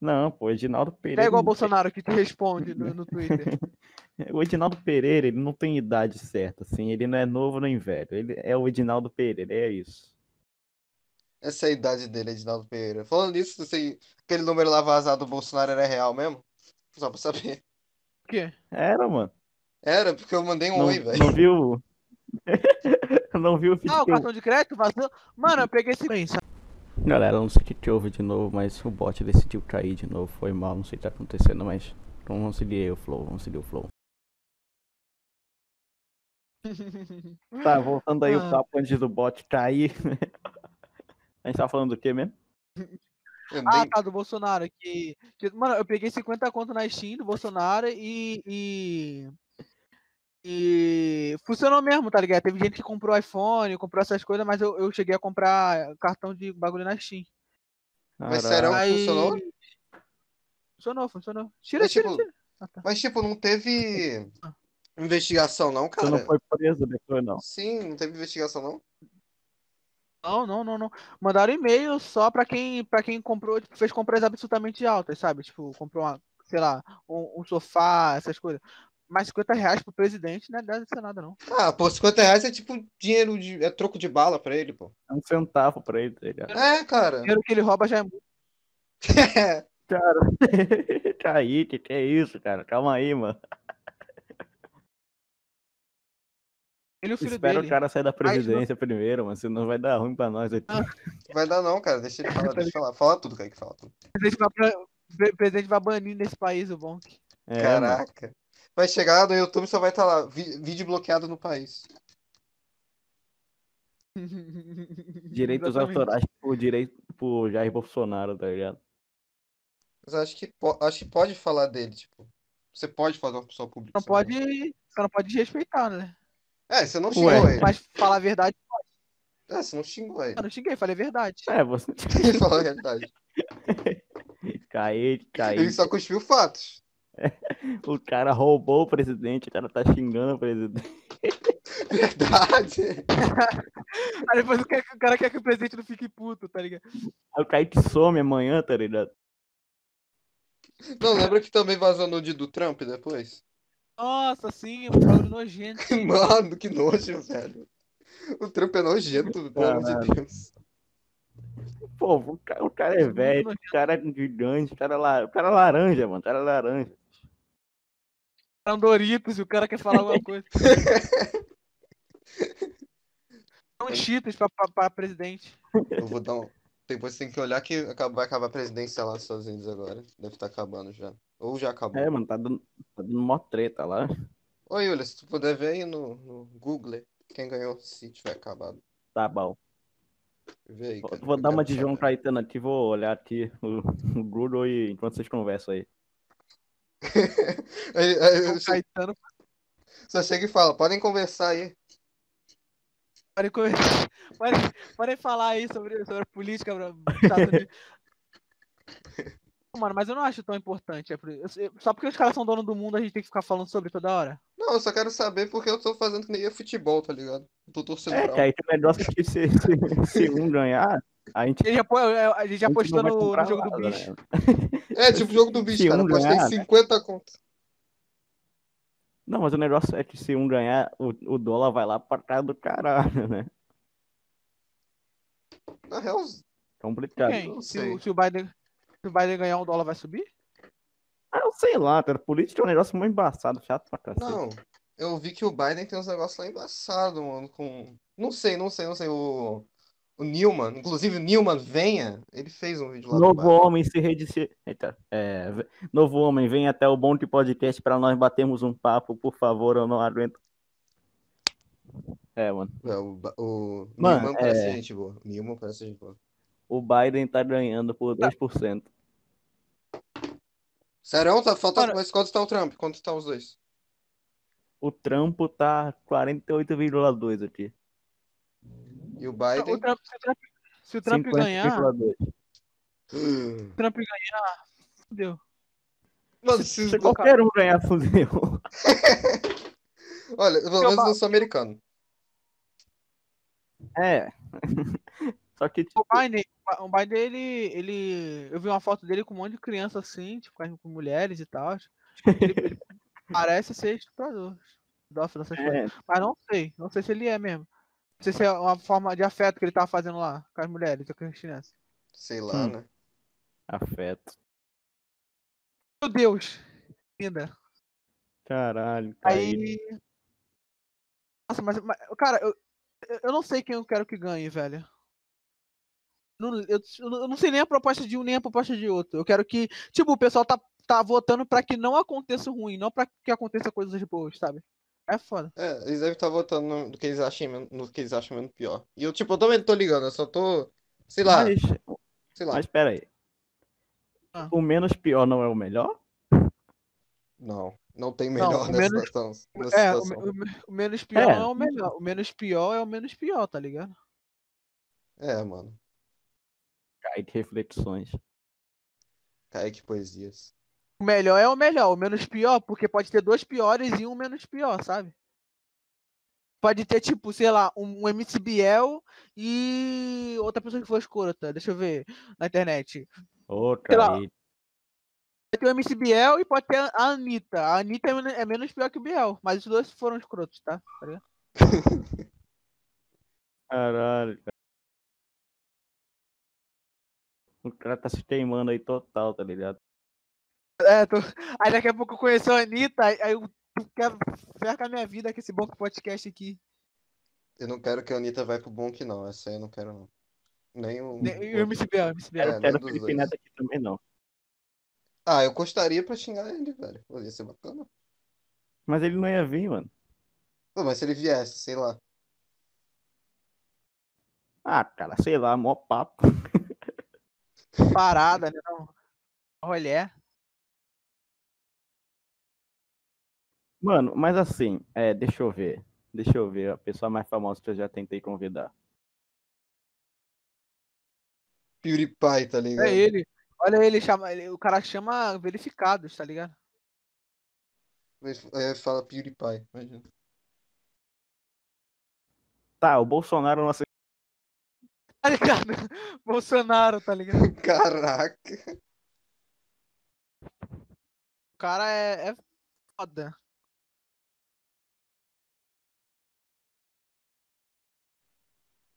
Não, pô, o Edinaldo Pereira. É igual o Bolsonaro que te responde no, no Twitter. O Edinaldo Pereira, ele não tem idade certa, assim. Ele não é novo nem velho. Ele é o Edinaldo Pereira, é isso. Essa é a idade dele, Edinaldo Pereira. Falando nisso, se aquele número lá vazado do Bolsonaro era real mesmo? Só pra saber. Quê? Era, mano. Era, porque eu mandei um Não, oi, velho. não viu? não viu o vídeo Ah, o cartão de crédito vazou? Mano, eu peguei esse. Bem, sabe? Galera, não sei o que que houve de novo, mas o bot decidiu cair de novo. Foi mal, não sei o que tá acontecendo, mas então vamos seguir o flow, vamos seguir o flow. Tá, voltando aí Ah. o papo antes do bot cair. A gente tava falando do que mesmo? Eu Ah, nem- tá, do Bolsonaro. Que, que- mano, eu peguei 50 conto na Steam do Bolsonaro e, e. E funcionou mesmo, tá ligado? Teve gente que comprou iPhone, comprou essas coisas, mas eu, eu cheguei a comprar cartão de bagulho na Steam. Mas será? Aí... funcionou? Funcionou, funcionou. Tira, Mas, tira, tipo, tira. Ah, tá. Mas, tipo, não teve investigação, não, Você não cara? foi preso depois, não. Sim, não teve investigação, não? Não, não, não, não. Mandaram e-mail só pra quem, pra quem comprou, tipo, fez compras absolutamente altas, sabe? Tipo, comprou uma, sei lá, um, um sofá, essas coisas. Mas 50 reais pro presidente não deve ser nada, não. Ah, pô, 50 reais é tipo dinheiro de. É troco de bala pra ele, pô. É um centavo pra ele, tá ligado? É, cara. O dinheiro que ele rouba já é muito. Cara, Kaique, que é isso, cara? Calma aí, mano. Ele e o filho Espera dele. o cara sair da Mas não- presidência primeiro, mano, senão vai dar ruim pra nós aqui. Vai dar não, cara. Deixa ele falar, deixa ele falar. Fala tudo, Kaique, fala tudo. O presidente vai, pra- o presidente vai banir nesse país o bom. É, mano. Caraca. Vai chegar no YouTube só vai estar lá. vi- vídeo bloqueado no país. Direitos Exatamente. autorais pro direito pro Jair Bolsonaro, tá ligado? Mas acho que, po- acho que pode falar dele, tipo. Você pode falar uma pessoa pública. Não pode. Você não pode desrespeitar, né? É, você não Ué. xingou ele. Mas falar a verdade, É, você não xingou ele. eu não xinguei, falei a verdade. É, você. Ele falou a realidade. Kaique, Ele Kaique. só cuspiu fatos. O cara roubou o presidente, o cara tá xingando o presidente. Verdade. Aí depois o cara- o cara quer que o presidente não fique puto, tá ligado? Aí o Kaique some amanhã, tá ligado? Não, lembra que também vazou nude do Trump depois? Nossa, sim, um bagulho nojento. Mano, que nojo, velho. O Trump é nojento, pelo amor de. Deus. Pô, o cara, o cara é velho, nojento. o cara é gigante, o cara é, la- o cara é laranja, mano, o cara é laranja. É um Doritos e o cara quer falar alguma coisa. São cheetos pra, pra, pra presidente. Eu vou dar um. Depois tem que olhar que vai acabar a presidência lá nos Estados Unidos agora. Deve estar acabando já. Ou já acabou. É, mano, tá dando, tá dando mó treta lá. Ô, Yulia, se tu puder ver aí no, no Google quem ganhou, se tiver acabado. Tá bom. Vê aí, Vou, cara. vou eu dar uma quero de João. Caetano aqui, vou olhar aqui no, no Google e enquanto vocês conversam aí. Aí- aí O eu che- Caetano Só chega e fala, podem conversar aí. Podem, podem, podem falar aí sobre, sobre a política. Mano, mas eu não acho tão importante. é por- eu sei- Só porque os caras são donos do mundo, a gente tem que ficar falando sobre toda hora. Não, eu só quero saber porque eu tô fazendo que nem é futebol, tá ligado? Tô torcendo É, aí tem um negócio que se, se, se um ganhar, a gente, A gente já, pô- a gente já a gente postou não vai no, no jogo do nada, bicho. né? É, tipo jogo do bicho, Se cara. um ganhar, né? 50 contas. Não, mas o negócio é que se um ganhar, o, o dólar vai lá pra casa do caralho, né? Na real, Complicado. Quem? não Se, sei. o, se, o Biden, se o Biden ganhar um dólar, vai subir? Ah, eu sei lá, cara. Política é um negócio muito embaçado, chato pra cacete. não. Eu vi que o Biden tem uns negócios lá embaçados, mano, com... Não sei, não sei, não sei. O, o Newman, inclusive o Newman Venha, ele fez um vídeo lá Novo homem se redisse... Eita, é, novo homem, vem até o Bonte Podcast pra nós batermos um papo, por favor, eu não aguento. É, mano. É, o, o Mano, Newman parece é- gente boa. O Newman parece gente boa. O Biden tá ganhando por 2%. Sério, tá, falta, Mano- mas quanto tá o Trump? Quanto tá os dois? O Trampo tá 48,2 aqui. E o O Biden? Trump- se o Trump, se o Trump ganhar, 50,2. se o Trump ganhar, fudeu. Mano, se, Se qualquer um ganhar, fudeu. olha, pelo menos eu sou americano. É. Só que, tipo, O Biden, o Biden, ele, ele. Eu vi uma foto dele com um monte de criança assim, tipo, com com mulheres e tal. Ele, ele parece ser estuprador. coisas. é, Mas não sei. Não sei se ele é mesmo. Não sei se é uma forma de afeto que ele tava fazendo lá com as mulheres ou com as crianças. Sei lá, Hum. né? afeto. Meu Deus! Linda. Caralho, Kaique. Aí. Nossa, mas, mas, cara, eu, eu- não sei quem eu quero que ganhe, velho. Não- eu, eu não- sei nem a proposta de um nem a proposta de outro. Eu quero que. Tipo, o pessoal tá, tá votando pra que não aconteça o ruim, não pra que aconteça coisas boas, sabe? É foda. É, eles devem estar votando no, que eles acham, no que eles acham menos pior. E eu, tipo, eu também não tô ligando, eu só tô. Sei lá, Mas, sei lá. mas pera aí. Ah. O menos pior não é o melhor? Não, não tem Não, melhor o nessa menos- situação. nessa É, o, situação. o me- o menos pior É. não é o melhor. O menos pior é o menos pior, tá ligado? É, mano. Kaique, reflexões. Kaique Poesias. O melhor é o melhor, o menos pior, porque pode ter dois piores e um menos pior, sabe? Pode ter, tipo, sei lá, um, um MC Biel e outra pessoa que for escrota. Deixa eu ver na internet. Sei lá. Pode ter o MC Biel e pode ter a Anitta. A Anitta é, men- é menos pior que o Biel, mas os dois foram escrotos, tá? Tá? Caralho, cara. O cara tá se queimando aí total, tá ligado? É, tô... Aí daqui a pouco eu conheço a Anitta, aí eu quero ferrar com a minha vida com esse bom podcast aqui. Eu não quero que a Anitta vai pro Bonk, não. Essa aí eu não quero, não. Nem o. E o MC Biel, MC Biel. Eu É, quero nem o Felipe. Neto aqui também, não. Ah, eu gostaria pra xingar ele, velho. Ia ser bacana. Mas ele não ia vir, mano. Pô, mas se ele viesse, sei lá. Ah, cara, sei lá, mó papo. Parada, né? Não. Olha. Mano, mas assim, é, deixa eu ver. Deixa eu ver a pessoa mais famosa que eu já tentei convidar. PewDiePie, tá ligado? É ele. Olha ele, chama, ele- o cara chama verificados, tá ligado? É, fala PewDiePie, imagina. Tá, o Bolsonaro não aceitou. Tá ligado? Bolsonaro, tá ligado? Caraca. O cara é, é foda.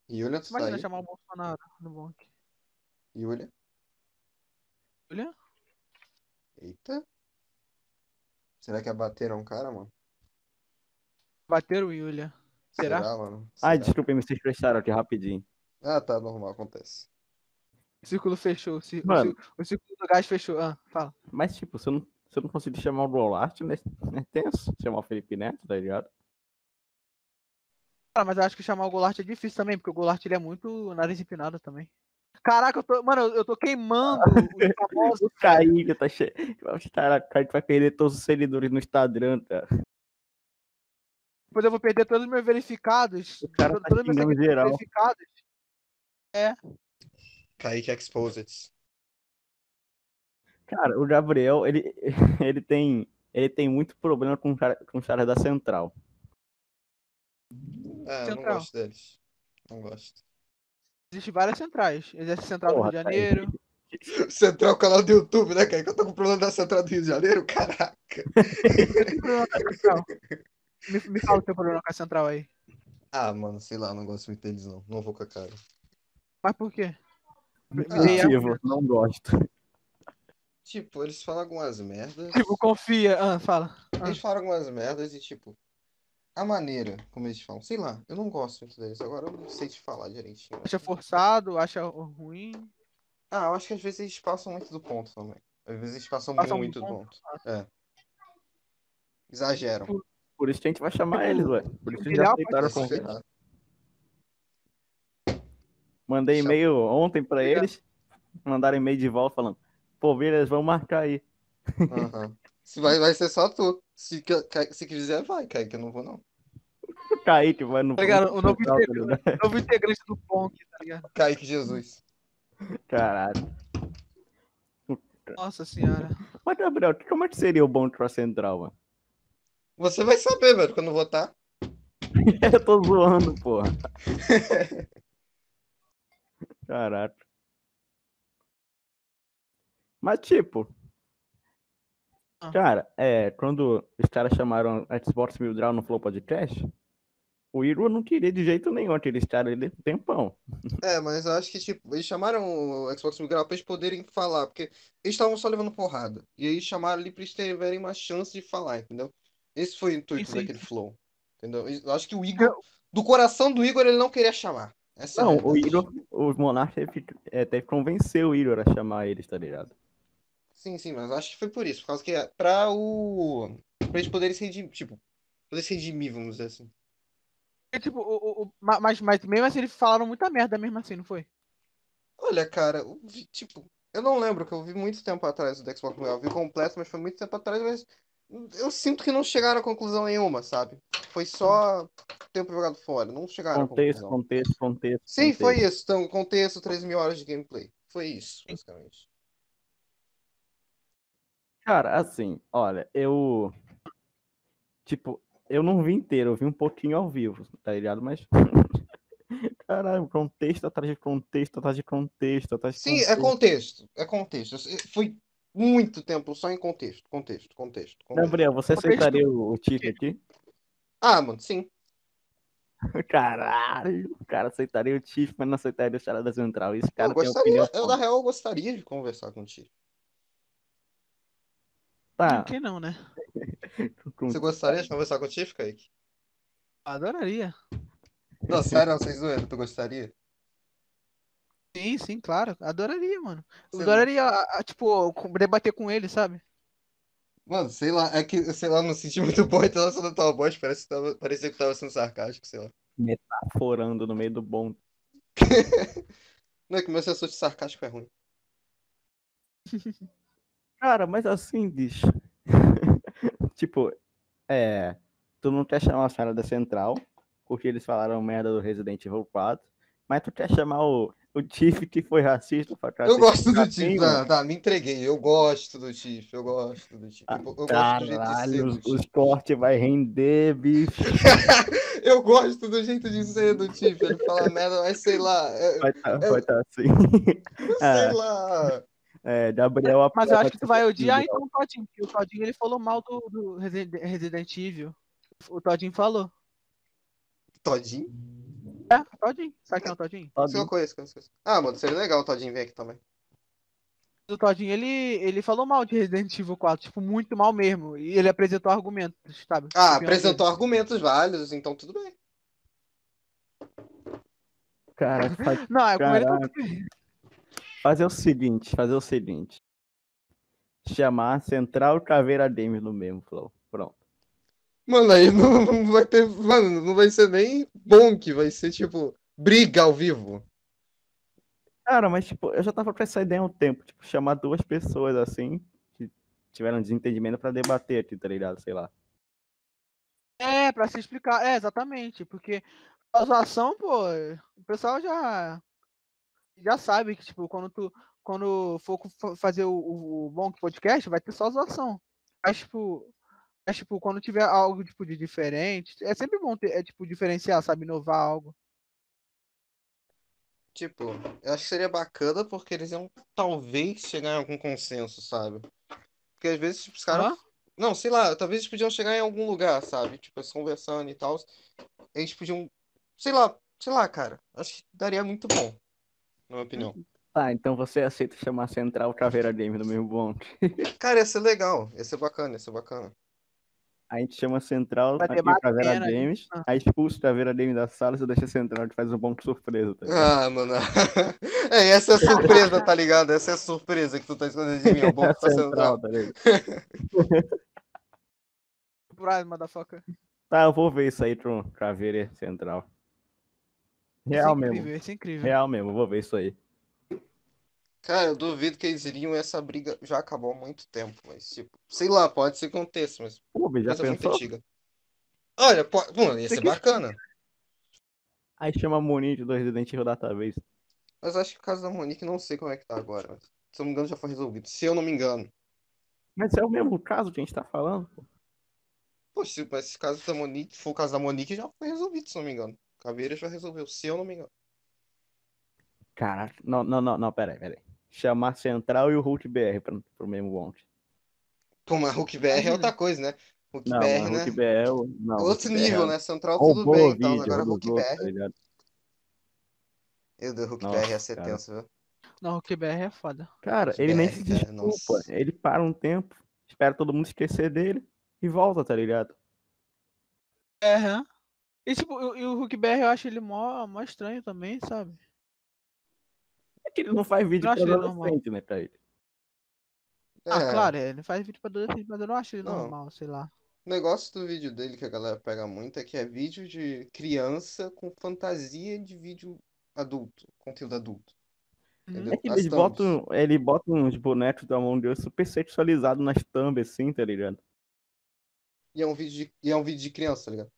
Tá Imagina aí? chamar o Bolsonaro no bonde. Yulia? Olha. Eita. Será que abateram um cara, mano? Bateram o Yulia. Será? mano? Ai, Será? desculpa, me vocês fecharam aqui rapidinho. Ah, tá, normal, acontece. O círculo fechou. O cí- o Mano. cí- o círculo do gás fechou. Ah, fala. Mas, tipo, se eu não, se eu não conseguir chamar o Golart, né? É tenso chamar o Felipe Neto, tá ligado? Cara, mas eu acho que chamar o Goulart é difícil também, porque o Goulart ele é muito nariz empinado também. Caraca, eu tô. Mano, eu- tô queimando os famosos. O Kaique tá cheio. Cara, o Kaique vai perder todos os seguidores no Instagram, cara. Depois eu vou perder todos os meus verificados. O cara tá todos os meus geral. verificados. Kaique Exposed. Cara, o Gabriel, ele, ele tem. Ele tem muito problema com, o cara- com os caras da Central. É, eu não Central. gosto deles. Não gosto. Existem várias centrais. Existe a central Porra, do Rio de Kaique. Janeiro. Central canal do YouTube, né, Kaique? Eu tô com problema da Central do Rio de Janeiro, caraca. Central. Me, me fala o teu problema com a central aí. Ah, mano, sei lá, não gosto muito deles, não. Não vou com a cara. Mas por quê? Me, me Ah, Motivo, não gosto. Tipo, eles falam algumas merdas. Tipo, confia. Ah, fala. Ah. Eles falam algumas merdas e, tipo, a maneira como eles falam, sei lá, eu não gosto muito deles. Agora eu não sei te falar direitinho. Acha forçado, acha ruim. Ah, eu acho que às vezes eles passam muito do ponto também. Às vezes eles passam Passam muito do do ponto. É. Exageram. Por isso que a gente vai chamar eles, ué. Por isso que eles já o aceitaram o convite. Mandei e-mail ontem pra Obrigado. eles. Mandaram e-mail de volta falando: pô, beleza, vamos marcar aí. Aham. Se vai, vai ser só tu. Se, se quiser, vai, Kaique, eu não vou, não. Kaique vai no. Tá ligado? O novo, Central, tá integrante, ligado? novo integrante do Ponk, tá ligado? Kaique Jesus. Caralho. Nossa senhora. Mas, Gabriel, como é que seria o bom pra Central, mano? Você vai saber, velho, quando votar. Eu tô zoando, porra. Caraca. Mas, tipo. Ah. Cara, é, quando os caras chamaram Xbox Mil Grau no Flow Podcast, o Iro não queria de jeito nenhum aqueles caras ele tempão. É, mas eu acho que, tipo, eles chamaram o Xbox Mil Grau pra eles poderem falar, porque eles estavam só levando porrada. E aí chamaram ali pra eles terem uma chance de falar, entendeu? Esse foi o intuito sim. daquele flow. Entendeu? Eu acho que o Igor, do coração do Igor, ele não queria chamar. Essa é Não, o verdade. Iro, os Monarcas teve, que- é, teve que convencer o Iro a chamar eles, tá ligado? Sim, sim, mas eu acho que foi por isso. Por causa que é pra o. Pra eles poderem se redimir, tipo, poder se redimir, vamos dizer assim. Tipo, o, o- o- ma- mas, mas mesmo assim eles falaram muita merda mesmo assim, não foi? Olha, cara, eu vi, tipo, eu não lembro que eu vi muito tempo atrás do Xbox Mobile. Eu vi completo, mas foi muito tempo atrás, mas eu sinto que não chegaram a conclusão nenhuma, sabe? Foi só tempo jogado fora, não chegaram a Contexto, conclusão. contexto, contexto. Sim, contexto. foi isso. Então, contexto, 13 mil horas de gameplay. Foi isso, basicamente. Cara, assim, olha, eu. Tipo, eu não vi inteiro, eu vi um pouquinho ao vivo, tá ligado? Mas. Caralho, contexto atrás de contexto, atrás de contexto, atrás de Sim, é contexto. É contexto. Foi muito tempo só em contexto. Contexto, contexto, contexto. Gabriel, você Contexto- aceitaria o, o Tiff aqui? Ah, mano, sim. Caralho, o cara aceitaria o Tiff, mas não aceitaria o Charada Central. Esse cara Eu tem gostaria, opinião. eu, na real, eu gostaria de conversar contigo. Tá, Quem não, né? com- Você gostaria de conversar contigo, Kaique? Adoraria. Não, sério, não, vocês zoeiram, tu gostaria? Sim, sim, claro. Adoraria, mano. Sei. Adoraria, a- a, tipo, com- debater com ele, sabe? Mano, sei lá, é que, sei lá, não senti muito bom a entonação da tua voz, parece que tava, parecia que tava sendo sarcástico, sei lá. forando no meio do bom. Não é que meu senso de sarcástico é ruim. Cara, mas assim, bicho. tipo, é. Tu não quer chamar a Charada Central, porque eles falaram merda do Resident Evil 4, mas tu quer chamar o, o Tiff que foi racista pra Eu cacete, gosto do pra Tiff, tá, tá, me entreguei, eu gosto do Tiff, eu gosto do Tiff. Eu, eu gosto do jeito de ser Caralho, os, os cortes vai render, bicho. Eu gosto do jeito de ser do Tiff, ele fala merda, mas sei lá, é- Vai tá, Eu- vai tá assim. sei Ah. lá. É, Gabriel Mas eu acho que tu vai odiar então o Todinho, porque o Todinho ele falou mal do, do Resi- Resident Evil. O Todinho falou. Todinho? É, o Todinho. Sabe quem é o Todinho? Isso eu conheço, conheço, conheço. Ah, mano, seria legal o Todinho vir aqui também. O Todinho, ele, ele falou mal de Resident Evil 4, tipo, muito mal mesmo. E ele apresentou argumentos, sabe? Ah, apresentou argumentos válidos, então tudo bem. Cara, faz-. Não, é com ele. Fazer o seguinte, fazer o seguinte. Chamar Central Caveira Games no mesmo flow. Pronto. Mano, aí não, não vai ter. Mano, não vai ser nem bom que vai ser tipo briga ao vivo. Cara, mas tipo, eu já tava com essa ideia há um tempo, tipo, chamar duas pessoas assim, que tiveram desentendimento pra debater aqui, tá ligado? Sei lá. É, pra se explicar. É, exatamente. Porque a zoação, pô, o pessoal já. Já sabe que, tipo, quando tu. Quando for fazer o, o, Bonk Podcast, vai ter só zoação. Mas, tipo. Mas, tipo, quando tiver algo, tipo, de diferente, é sempre bom ter, é, tipo, diferenciar, sabe? Inovar algo. Tipo, eu acho que seria bacana porque eles iam talvez chegar em algum consenso, sabe? Porque às vezes tipo, os caras. Não, sei lá, talvez eles podiam chegar em algum lugar, sabe? Tipo, eles conversando e tal. Eles podiam. Sei lá, sei lá, cara. Acho que daria muito bom. Na minha opinião. Tá, então você aceita chamar Central Caveira Games no mesmo bonde. Cara, ia ser legal. Ia ser bacana, ia ser bacana. A gente chama Central aqui, Caveira pena, Games, ah. aí expulsa o Caveira Games da sala e você deixa Central que faz um bonde surpresa, tá ligado? Ah, mano. É, essa é a surpresa, tá ligado? Essa é a surpresa que tu tá escondendo de mim. É bom tá sendo Central, tá ligado? Surprise, motherfucker. Tá, eu vou ver isso aí pro Caveira Central. Isso é Real incrível, mesmo. isso é incrível. Real mesmo, vou ver isso aí. Cara, eu duvido que eles iriam. Essa briga já acabou há muito tempo. Mas, tipo, sei lá, pode ser que aconteça, mas Pô, já coisa muito pensou? antiga. Olha, pode... Mano, ia ser bacana. Aí chama a Monique do Resident Evil Database. Mas acho que o caso da Monique não sei como é que tá agora. Mas, se eu não me engano, já foi resolvido. Se eu não me engano. Mas é o mesmo caso que a gente tá falando, pô. Poxa, se mas esse caso da Monique, se for o caso da Monique, já foi resolvido, se eu não me engano. Caveira já resolveu, se eu não me engano. Caraca, não, não, não, não, peraí, peraí. Chamar Central e o Hulk BR pra, pro mesmo monte. Pô, mas Hulk BR é outra coisa, né? Hulk Não, BR, né? Hulk BR é não, Outro Hulk BR nível, é- né? Central tudo Roubou bem, então. Agora Hulk BR. tá? Meu Deus, Hulk Nossa, BR ia ser cara. tenso, viu? Não, o QBR é foda. Cara, Hulk ele nem BR, se cara, desculpa. nossa. Ele para um tempo, espera todo mundo esquecer dele e volta, tá ligado? É, hã? E tipo, e, o Hulk BR eu acho ele mó, mó estranho também, sabe? É que ele não faz vídeo Eu pra acho ele normal. adolescente, né, pra ele. Ah, É, claro, é, ele faz vídeo pra adolescente, mas eu não acho ele Não. normal, sei lá. O negócio do vídeo dele que a galera pega muito é que é vídeo de criança com fantasia de vídeo adulto, conteúdo adulto. Uhum. Entendeu? É que As ele thumbs. bota, ele bota uns bonecos da mão de Deus super sexualizados nas thumb, assim, tá ligado? E é um vídeo de, e é um vídeo de criança, tá ligado?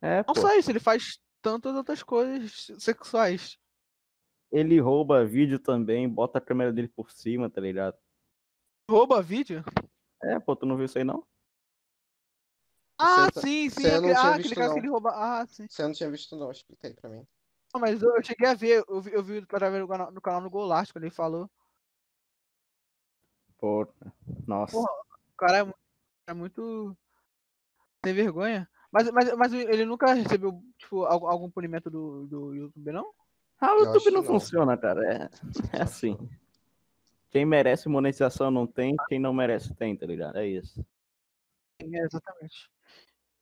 É, Não pô. só isso, ele faz tantas outras coisas sexuais. Ele rouba vídeo também, bota a câmera dele por cima, tá ligado? Rouba vídeo? É, pô, tu não viu isso aí não? Ah, tá- sim, sim. aquele, ah, aquele cara que ele rouba. Ah, sim. Você não tinha visto, não, explica aí pra mim. Não, mas eu, eu cheguei a ver, eu vi, eu vi através do canal, no canal no Golast, quando ele falou. Pô, nossa. Porra. O cara é, é muito. sem vergonha. Mas, mas, mas ele nunca recebeu, tipo, algum, algum punimento do, do YouTube, não? Ah, o Eu YouTube não não. funciona, cara. É, é assim. Quem merece monetização não tem, quem não merece tem, tá ligado? É isso. É, exatamente.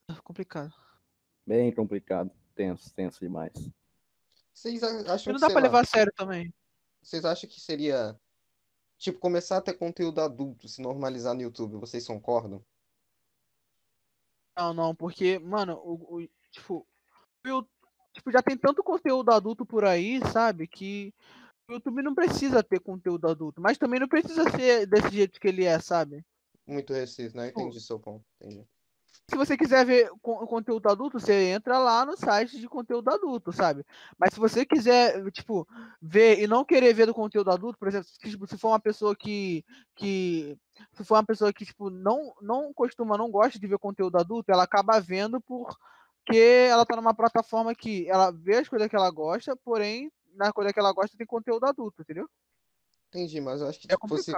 É complicado. Bem complicado. Tenso, tenso demais. Vocês acham não que, dá pra lá, levar a sério também. vocês acham que seria, tipo, começar a ter conteúdo adulto, se normalizar no YouTube, vocês concordam? Não, não, porque, mano, o, o- tipo, tipo, já tem tanto conteúdo adulto por aí, sabe? Que o YouTube não precisa ter conteúdo adulto, mas também não precisa ser desse jeito que ele é, sabe? Muito restrito, né? Pô. Entendi seu ponto, entendi. Se você quiser ver con- conteúdo adulto, você entra lá no site de conteúdo adulto, sabe? Mas se você quiser, tipo, ver e não querer ver do conteúdo adulto, por exemplo, se, tipo, se for uma pessoa que, que se for uma pessoa que, tipo, não, não costuma, não gosta de ver conteúdo adulto, ela acaba vendo porque ela tá numa plataforma que ela vê as coisas que ela gosta, porém, na coisa que ela gosta tem conteúdo adulto, entendeu? Entendi, mas eu acho que É tipo, fosse.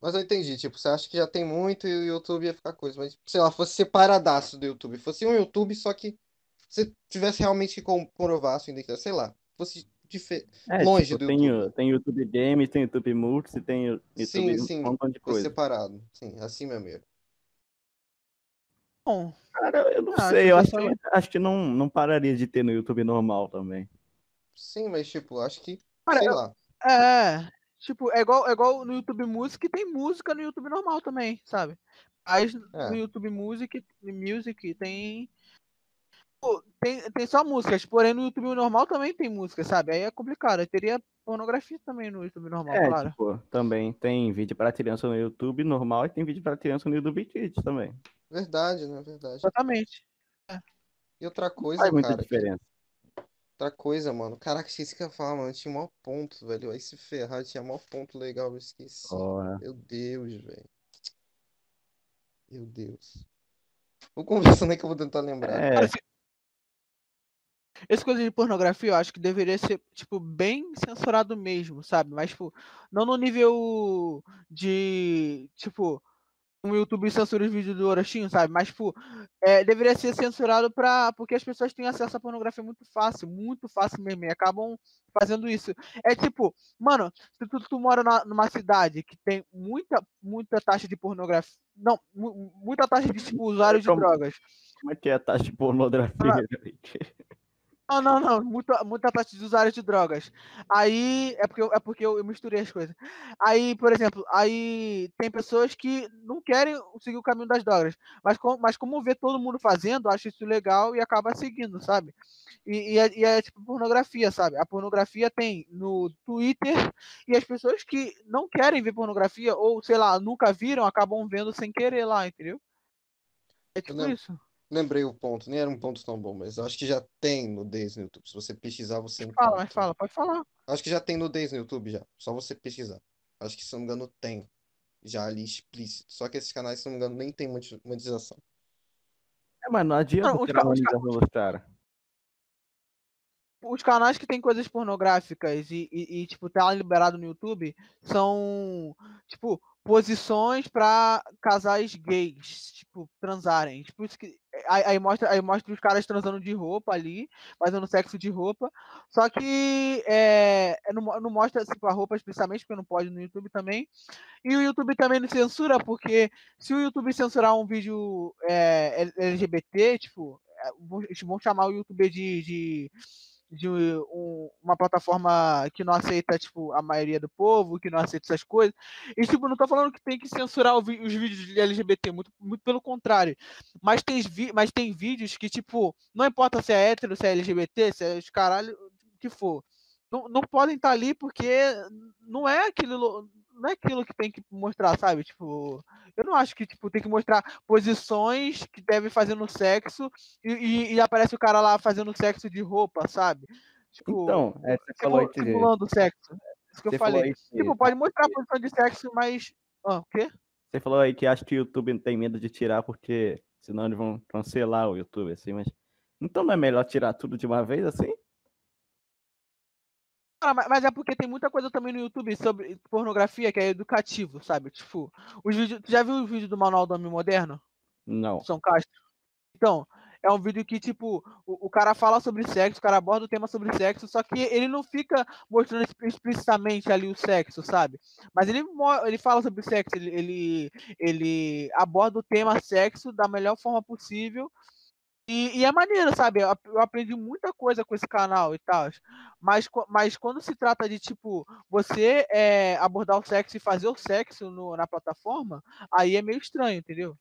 Mas eu entendi, tipo, você acha que já tem muito e o YouTube ia ficar coisa, mas, sei lá, fosse separadaço do YouTube, fosse um YouTube, só que você tivesse realmente que comprovar a sua identidade, sei lá, fosse dife... É, Longe tipo, do tem, YouTube. o- tem YouTube Games, tem YouTube Multi, tem o Sim, YouTube sim, um montão de coisa. separado, sim, assim mesmo. Bom, Cara, eu não Ah, sei, eu acho acho que que, acho que não, não pararia de ter no YouTube normal também. Sim, mas, tipo, acho que, Cara, sei eu- lá, É, tipo, é igual, é igual no YouTube Music, tem música no YouTube normal também, sabe? Mas É. no YouTube Music, Music tem, pô, tem tem só músicas, porém no YouTube normal também tem música, sabe? Aí é complicado. Aí teria pornografia também no YouTube normal, É, claro. tipo, também tem vídeo pra criança no YouTube normal e tem vídeo pra criança no YouTube Kids também. verdade, né, verdade. Exatamente. E outra coisa, Faz muita cara, que- diferença. Outra coisa, mano, caraca, esqueci que eu ia falar, mano, tinha maior ponto, velho, aí se ferrar, tinha maior ponto legal, eu esqueci. Porra. Meu Deus, velho. Meu Deus. Vou conversando aí que eu vou tentar lembrar. É, Cara, Essa coisa de pornografia, eu acho que deveria ser, tipo, bem censurado mesmo, sabe? Mas, tipo, não no nível de, tipo, o YouTube censura os vídeos do Orochinho, sabe? Mas, tipo, é, deveria ser censurado pra, porque as pessoas têm acesso à pornografia muito fácil, muito fácil mesmo, e acabam fazendo isso. É tipo, mano, se tu, tu mora na- numa cidade que tem muita, muita taxa de pornografia, não, mu- muita taxa de, tipo, usuários de drogas, como é que é a taxa de pornografia? Não, não, não. Muita, muita taxa de usuários de drogas. Aí é porque, eu, é porque eu, eu misturei as coisas. Aí, por exemplo, aí tem pessoas que não querem seguir o caminho das drogas. Mas, com, mas como vê todo mundo fazendo, acha isso legal e acaba seguindo, sabe? E, e, é, e é tipo pornografia, sabe? A pornografia tem no Twitter e as pessoas que não querem ver pornografia, ou sei lá, nunca viram, acabam vendo sem querer lá, entendeu? É tipo isso. Lembrei o ponto, nem era um ponto tão bom, mas eu acho que já tem nudez no YouTube. Se você pesquisar, você Fala, encontra. mas fala, pode falar. Acho que já tem nudez no YouTube já. Só você pesquisar. Acho que, se não me engano, tem. Já ali explícito. Só que esses canais, se não me engano, nem tem moneti- monetização. É, mas não adianta Não, os tirar monetização dos caras. os canais que tem coisas pornográficas e, e, e, tipo, tá liberado no YouTube são, tipo, posições para casais gays, tipo, transarem. Tipo, isso que, aí, aí, mostra, aí mostra os caras transando de roupa ali, fazendo sexo de roupa. Só que é, não, não mostra tipo, a roupa explicitamente, porque não pode no YouTube também. E o YouTube também não censura, porque se o YouTube censurar um vídeo é, LGBT, tipo, eles vão chamar o YouTube de, de de um, uma plataforma que não aceita, tipo, a maioria do povo, que não aceita essas coisas. E, tipo, não tô falando que tem que censurar os vídeos de LGBT, muito, muito pelo contrário. Mas tem, mas tem vídeos que, tipo, não importa se é hétero, se é LGBT, se é os caralho que for. Não, não podem estar tá ali porque não é aquilo não é aquilo que tem que mostrar, sabe? Tipo, eu não acho que tipo, tem que mostrar posições que deve fazer no sexo e, e, e aparece o cara lá fazendo sexo de roupa, sabe? Tipo, então, é, você falou aí simulando sexo. Isso que eu falei. Que... Tipo, pode mostrar a posição de sexo, mas. Ah, o quê? Você falou aí que acha que o YouTube tem medo de tirar porque senão eles vão cancelar o YouTube, assim, mas. Então não é melhor tirar tudo de uma vez assim? Mas é porque tem muita coisa também no YouTube sobre pornografia que é educativo, sabe? Tipo, os vídeos. Tu já viu o vídeo do Manual do Homem Moderno? Não. São Castro. Então, é um vídeo que, tipo, o, o, cara fala sobre sexo, o cara aborda o tema sobre sexo, só que ele não fica mostrando explicitamente ali o sexo, sabe? Mas ele, ele fala sobre sexo, ele, ele, ele aborda o tema sexo da melhor forma possível e, e, é maneiro, sabe? Eu aprendi muita coisa com esse canal e tal. Mas, mas quando se trata de, tipo, você é, abordar o sexo e fazer o sexo no, na plataforma, aí é meio estranho, entendeu?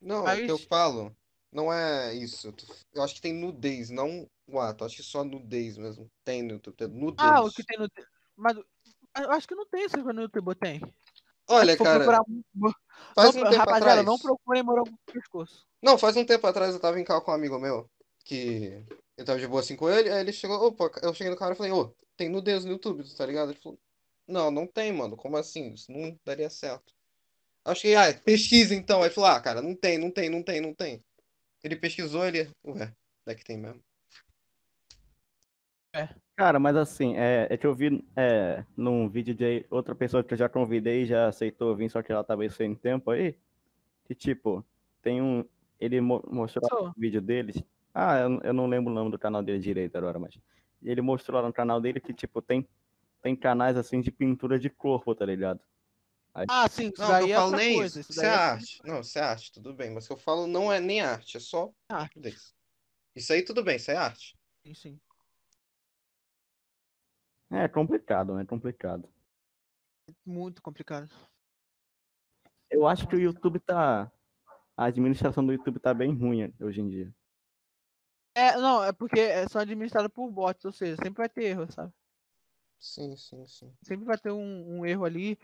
Não, mas... o que eu falo não é isso. Eu acho que tem nudez, não o ato. Acho que só nudez mesmo. Tem no YouTube. Nudez. Ah, o que tem no. Mas eu acho que não tem isso no YouTube, tem. Olha, cara. Procurar... Faz não, um tempo rapaziada, atrás... não procurem morango no pescoço. Não, faz um tempo atrás eu tava em carro com um amigo meu, que eu tava de boa assim com ele, aí ele chegou, opa, eu cheguei no cara e falei, ô, tem nudez no YouTube, tá ligado? Ele falou, não, não tem, mano, como assim? Isso não daria certo. Acho que, ah, pesquisa então. Aí ele falou, ah, cara, não tem, não tem, não tem, não tem. Ele pesquisou, ele, ué, daqui tem mesmo. É. Cara, mas assim, é, é que eu vi é, num vídeo de outra pessoa que eu já convidei já aceitou vir, só que ela tava sem tempo aí. Que tipo, tem um, ele mostrou o vídeo deles. Ah, eu, eu, não lembro o nome do canal dele direito agora, mas. Ele mostrou lá no canal dele que, tipo, tem, tem canais assim de pintura de corpo, tá ligado? Aí... Ah, sim, isso não, daí eu é falo nem coisa, isso. Isso, é, é arte. Não, isso é arte, tudo bem. Mas o que eu falo não é nem arte, é só arte. Isso aí tudo bem, isso é arte. Sim, sim. É complicado, né? É complicado. Muito complicado. Eu acho que o YouTube tá a administração do YouTube tá bem ruim hoje em dia. É, não, é porque é só administrado por bots, ou seja, sempre vai ter erro, sabe? Sim, sim, sim. Sempre vai ter um, um erro ali,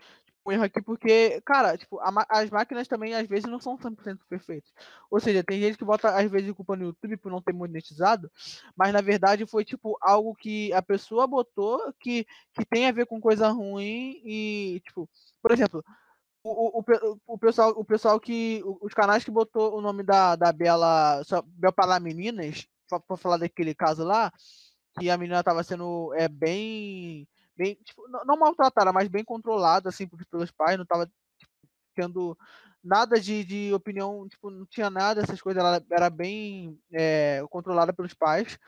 um erro aqui, porque, cara, tipo, a, as máquinas também às vezes não são 100% perfeitas. Ou seja, tem gente que bota às vezes culpa no YouTube por não ter monetizado, mas na verdade foi tipo algo que a pessoa botou que, que tem a ver com coisa ruim e, tipo, por exemplo, o, o, o, pessoal, o pessoal que. Os canais que botou o nome da, da Bela. Bela para Meninas, para falar daquele caso lá, que a menina estava sendo é, bem. Bem tipo, não, maltratada, mas bem controlada assim, pelos pais, não estava tipo, tendo nada de, de opinião, tipo, não tinha nada, essas coisas, ela era bem é, controlada pelos pais.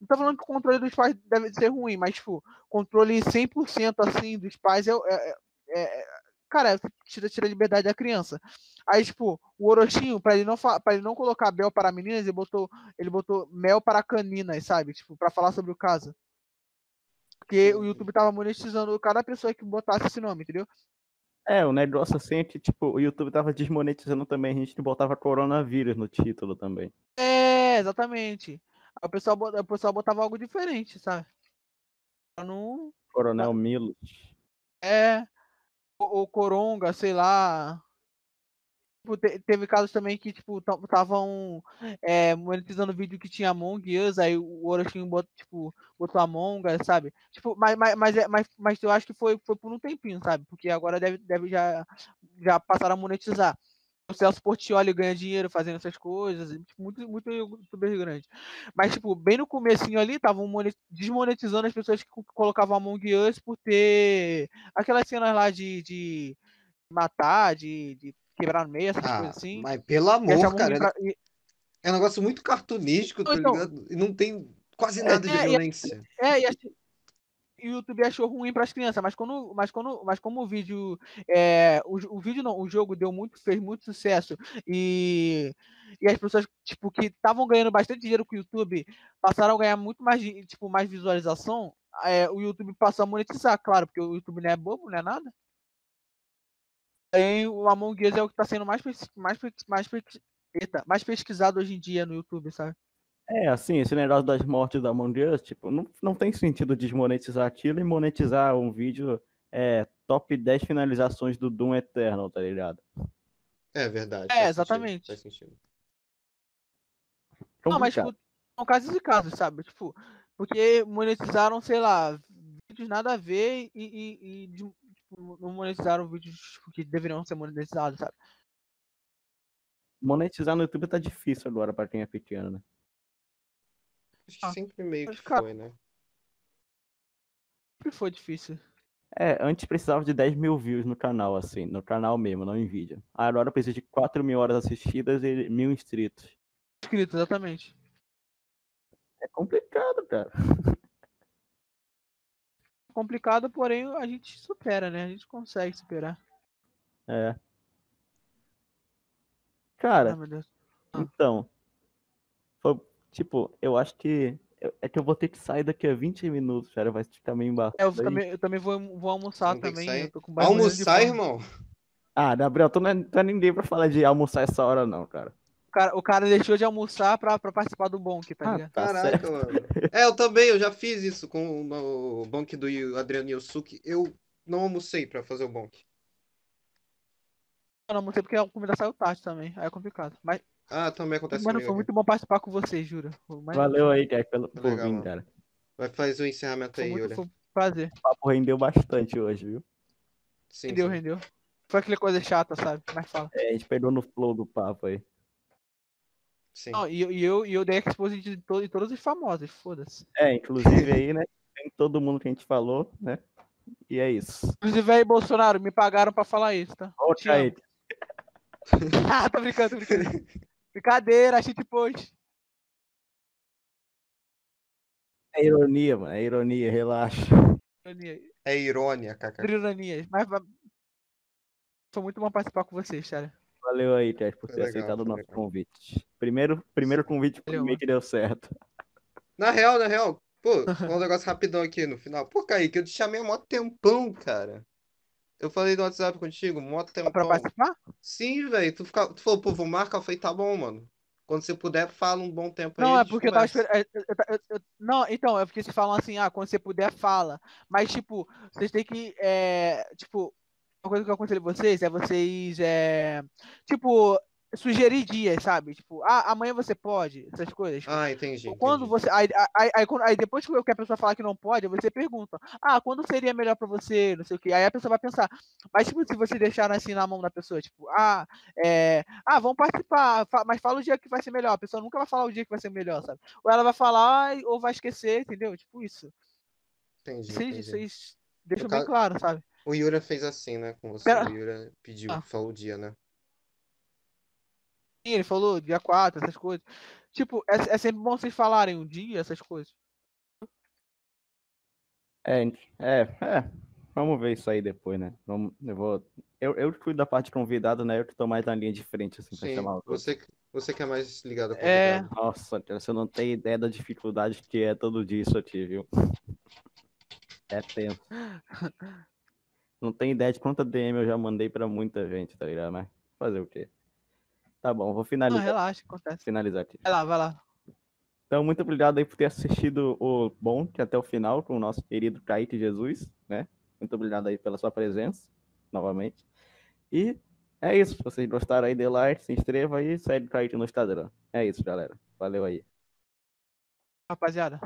Não tô falando que o controle dos pais deve ser ruim, mas, tipo, controle 100% assim dos pais é, é, é cara, tira, tira a liberdade da criança. Aí, tipo, o Orochinho, pra ele não, pra ele não colocar Bel para meninas, ele botou, ele botou Mel para caninas, sabe? Tipo, pra falar sobre o caso. Porque o YouTube tava monetizando cada pessoa que botasse esse nome, entendeu? É, o negócio assim é que, tipo, o YouTube tava desmonetizando também, a gente botava coronavírus no título também. É, exatamente. O pessoal, o pessoal botava algo diferente, sabe? Não... Coronel Milos. É, o Coronga, sei lá. Tipo, teve casos também que, tipo, estavam é, monetizando vídeo que tinha Among Us, aí o Orochimaru botou, tipo, botou Among Us, sabe? Tipo, mas, mas, mas, é, mas, mas eu acho que foi, foi por um tempinho, sabe? Porque agora deve, deve já, já passaram a monetizar. o Celso Portioli ganha dinheiro fazendo essas coisas, tipo, muito, muito youtuber grande. Mas, tipo, bem no comecinho ali, estavam desmonetizando as pessoas que colocavam Among Us por ter aquelas cenas lá de, de matar, de, de quebrar no meio, essas Ah, coisas assim. mas pelo amor, cara. ruim pra- É um negócio muito cartunístico, tá Então- ligado? E não tem quase nada de É, e- violência. É, e, e o YouTube achou ruim para as crianças, mas quando, mas quando, mas como o vídeo, é, o, o vídeo não, o jogo deu muito, fez muito sucesso e, e as pessoas tipo que estavam ganhando bastante dinheiro com o YouTube passaram a ganhar muito mais, tipo, mais visualização. é, o YouTube passou a monetizar, claro, porque o YouTube não é bobo, não é nada. Aí o Among Us é o que está sendo mais, mais, mais, eita, mais pesquisado hoje em dia no YouTube, sabe? É, assim, esse negócio das mortes da Among Us, tipo, não, não tem sentido desmonetizar aquilo e monetizar um vídeo é, top 10 finalizações do Doom Eternal, tá ligado? É verdade. É, faz sentido, exatamente. Faz sentido. Não, mas tipo, são casos e casos, sabe? Tipo, porque monetizaram, sei lá, vídeos nada a ver e, e- e não monetizaram vídeos tipo, que deveriam ser monetizados, sabe? Monetizar no YouTube tá difícil agora pra quem é pequeno, né? Acho que Ah, sempre meio que cara- foi, né? Sempre foi difícil. É, antes precisava de 10 mil views no canal, assim, no canal mesmo, não em vídeo. Agora precisa de 4 mil horas assistidas e mil inscritos. Escrito, exatamente. É complicado, cara. Complicado, porém a gente supera, né? A gente consegue superar. É. Ah, Cara, meu Deus. Ah. então. Foi, tipo, eu acho que. É que eu vou ter que sair daqui a 20 minutos, cara. Vai ficar meio embaçado. É, eu também, eu também vou, vou almoçar Não também. Almoçar, irmão? Ah, Gabriel, tu não é, tu é ninguém pra falar de almoçar essa hora, não, cara. O cara, o cara deixou de almoçar pra, pra participar do Bonk, tá Ah, ligado? Tá Caraca, certo. mano. É, eu também, eu já fiz isso com o, o bonk do Adriano Yosuke. Eu não almocei pra fazer o bonk. Eu não almocei porque a comida saiu tarde também. Aí é complicado. Mas, Ah, também acontece mano, comigo. foi muito bom participar com vocês, juro. Mais- Valeu aí, cara, pelo, por Legal, vir, cara. Vai fazer o encerramento Foi aí, muito Yuri. foi um prazer. O papo rendeu bastante hoje, viu? Sim, Rendeu, sim. rendeu. Foi aquela coisa chata, sabe? Mas fala. É, a gente pegou no flow do papo aí. Sim. Não, e, eu- e eu, e eu dei expose de, to, de todos os famosos, foda-se. É, inclusive aí, né? Tem todo mundo que a gente falou, né? E é isso. Inclusive aí, Bolsonaro, me pagaram pra falar isso, tá? Amo. Kaique, ah, tô brincando, tô brincando. Brincadeira, shit post. é ironia, mano. É ironia, relaxa. Ironia- É irônia, Kaká. Ironias. Mas foi muito bom participar com vocês, cara. Valeu aí, Kaique, por Foi ter legal, aceitado o nosso legal. convite. Primeiro, primeiro convite por Valeu, mim que deu certo. Na real, na real, pô, um negócio rapidão aqui no final. Pô, Kaique, eu te chamei há mó tempão, cara. Eu falei no WhatsApp contigo, mó Pra tempão. participar? Sim, velho. Tu, fica... tu falou, pô, vou marcar. Eu falei, tá bom, mano. Quando você puder, fala um bom tempo aí. Não, é porque eu tava conversa. esperando. eu- eu- eu- eu- Não, então, é porque vocês falam assim, ah, quando você puder, fala. Mas, tipo, vocês têm que. É, tipo, uma coisa que eu aconselho vocês é vocês. É, tipo, sugerir dias, sabe? Tipo, ah, amanhã você pode, essas coisas. Tipo, Ah, entendi. Quando entendi. você. Aí, aí, aí, aí depois que a pessoa falar que não pode, você pergunta: Ah, quando seria melhor pra você? Não sei o quê. Aí a pessoa vai pensar. Mas, tipo, se você deixar assim na mão da pessoa, tipo, ah, é. Ah, vamos participar, mas fala o dia que vai ser melhor. A pessoa nunca vai falar o dia que vai ser melhor, sabe? Ou ela vai falar, ou vai esquecer, entendeu? Tipo isso. Entendi, Vocês, entendi. vocês deixam No bem claro, sabe? O Yura fez assim, né, com você. Pera- O Yura pediu, Ah. falou o dia, né? Sim, ele falou dia 4, essas coisas. Tipo, é, é sempre bom vocês falarem um dia, essas coisas. É, é, é. Vamos ver isso aí depois, né? Vamos, eu vou. Eu, eu cuido da parte de convidado, né? Eu que tô mais na linha de frente, assim, pra Sim, chamar o você, você que é mais ligado É. convidado. Nossa, cara, você não tem ideia da dificuldade que é todo dia isso aqui, viu? É tenso. Não tem ideia de quanta DM eu já mandei pra muita gente, tá ligado? Mas fazer o quê? Tá bom, vou Não, finalizar, relaxa, acontece. finalizar aqui. Vai lá, vai lá. Então, muito obrigado aí por ter assistido o Bonk até o final com o nosso querido Kaique Jesus, né? Muito obrigado aí pela sua presença, novamente. E é isso. Se vocês gostaram aí, dê like, se inscreva aí e segue o Kaique no Instagram. É isso, galera. Valeu aí. Rapaziada.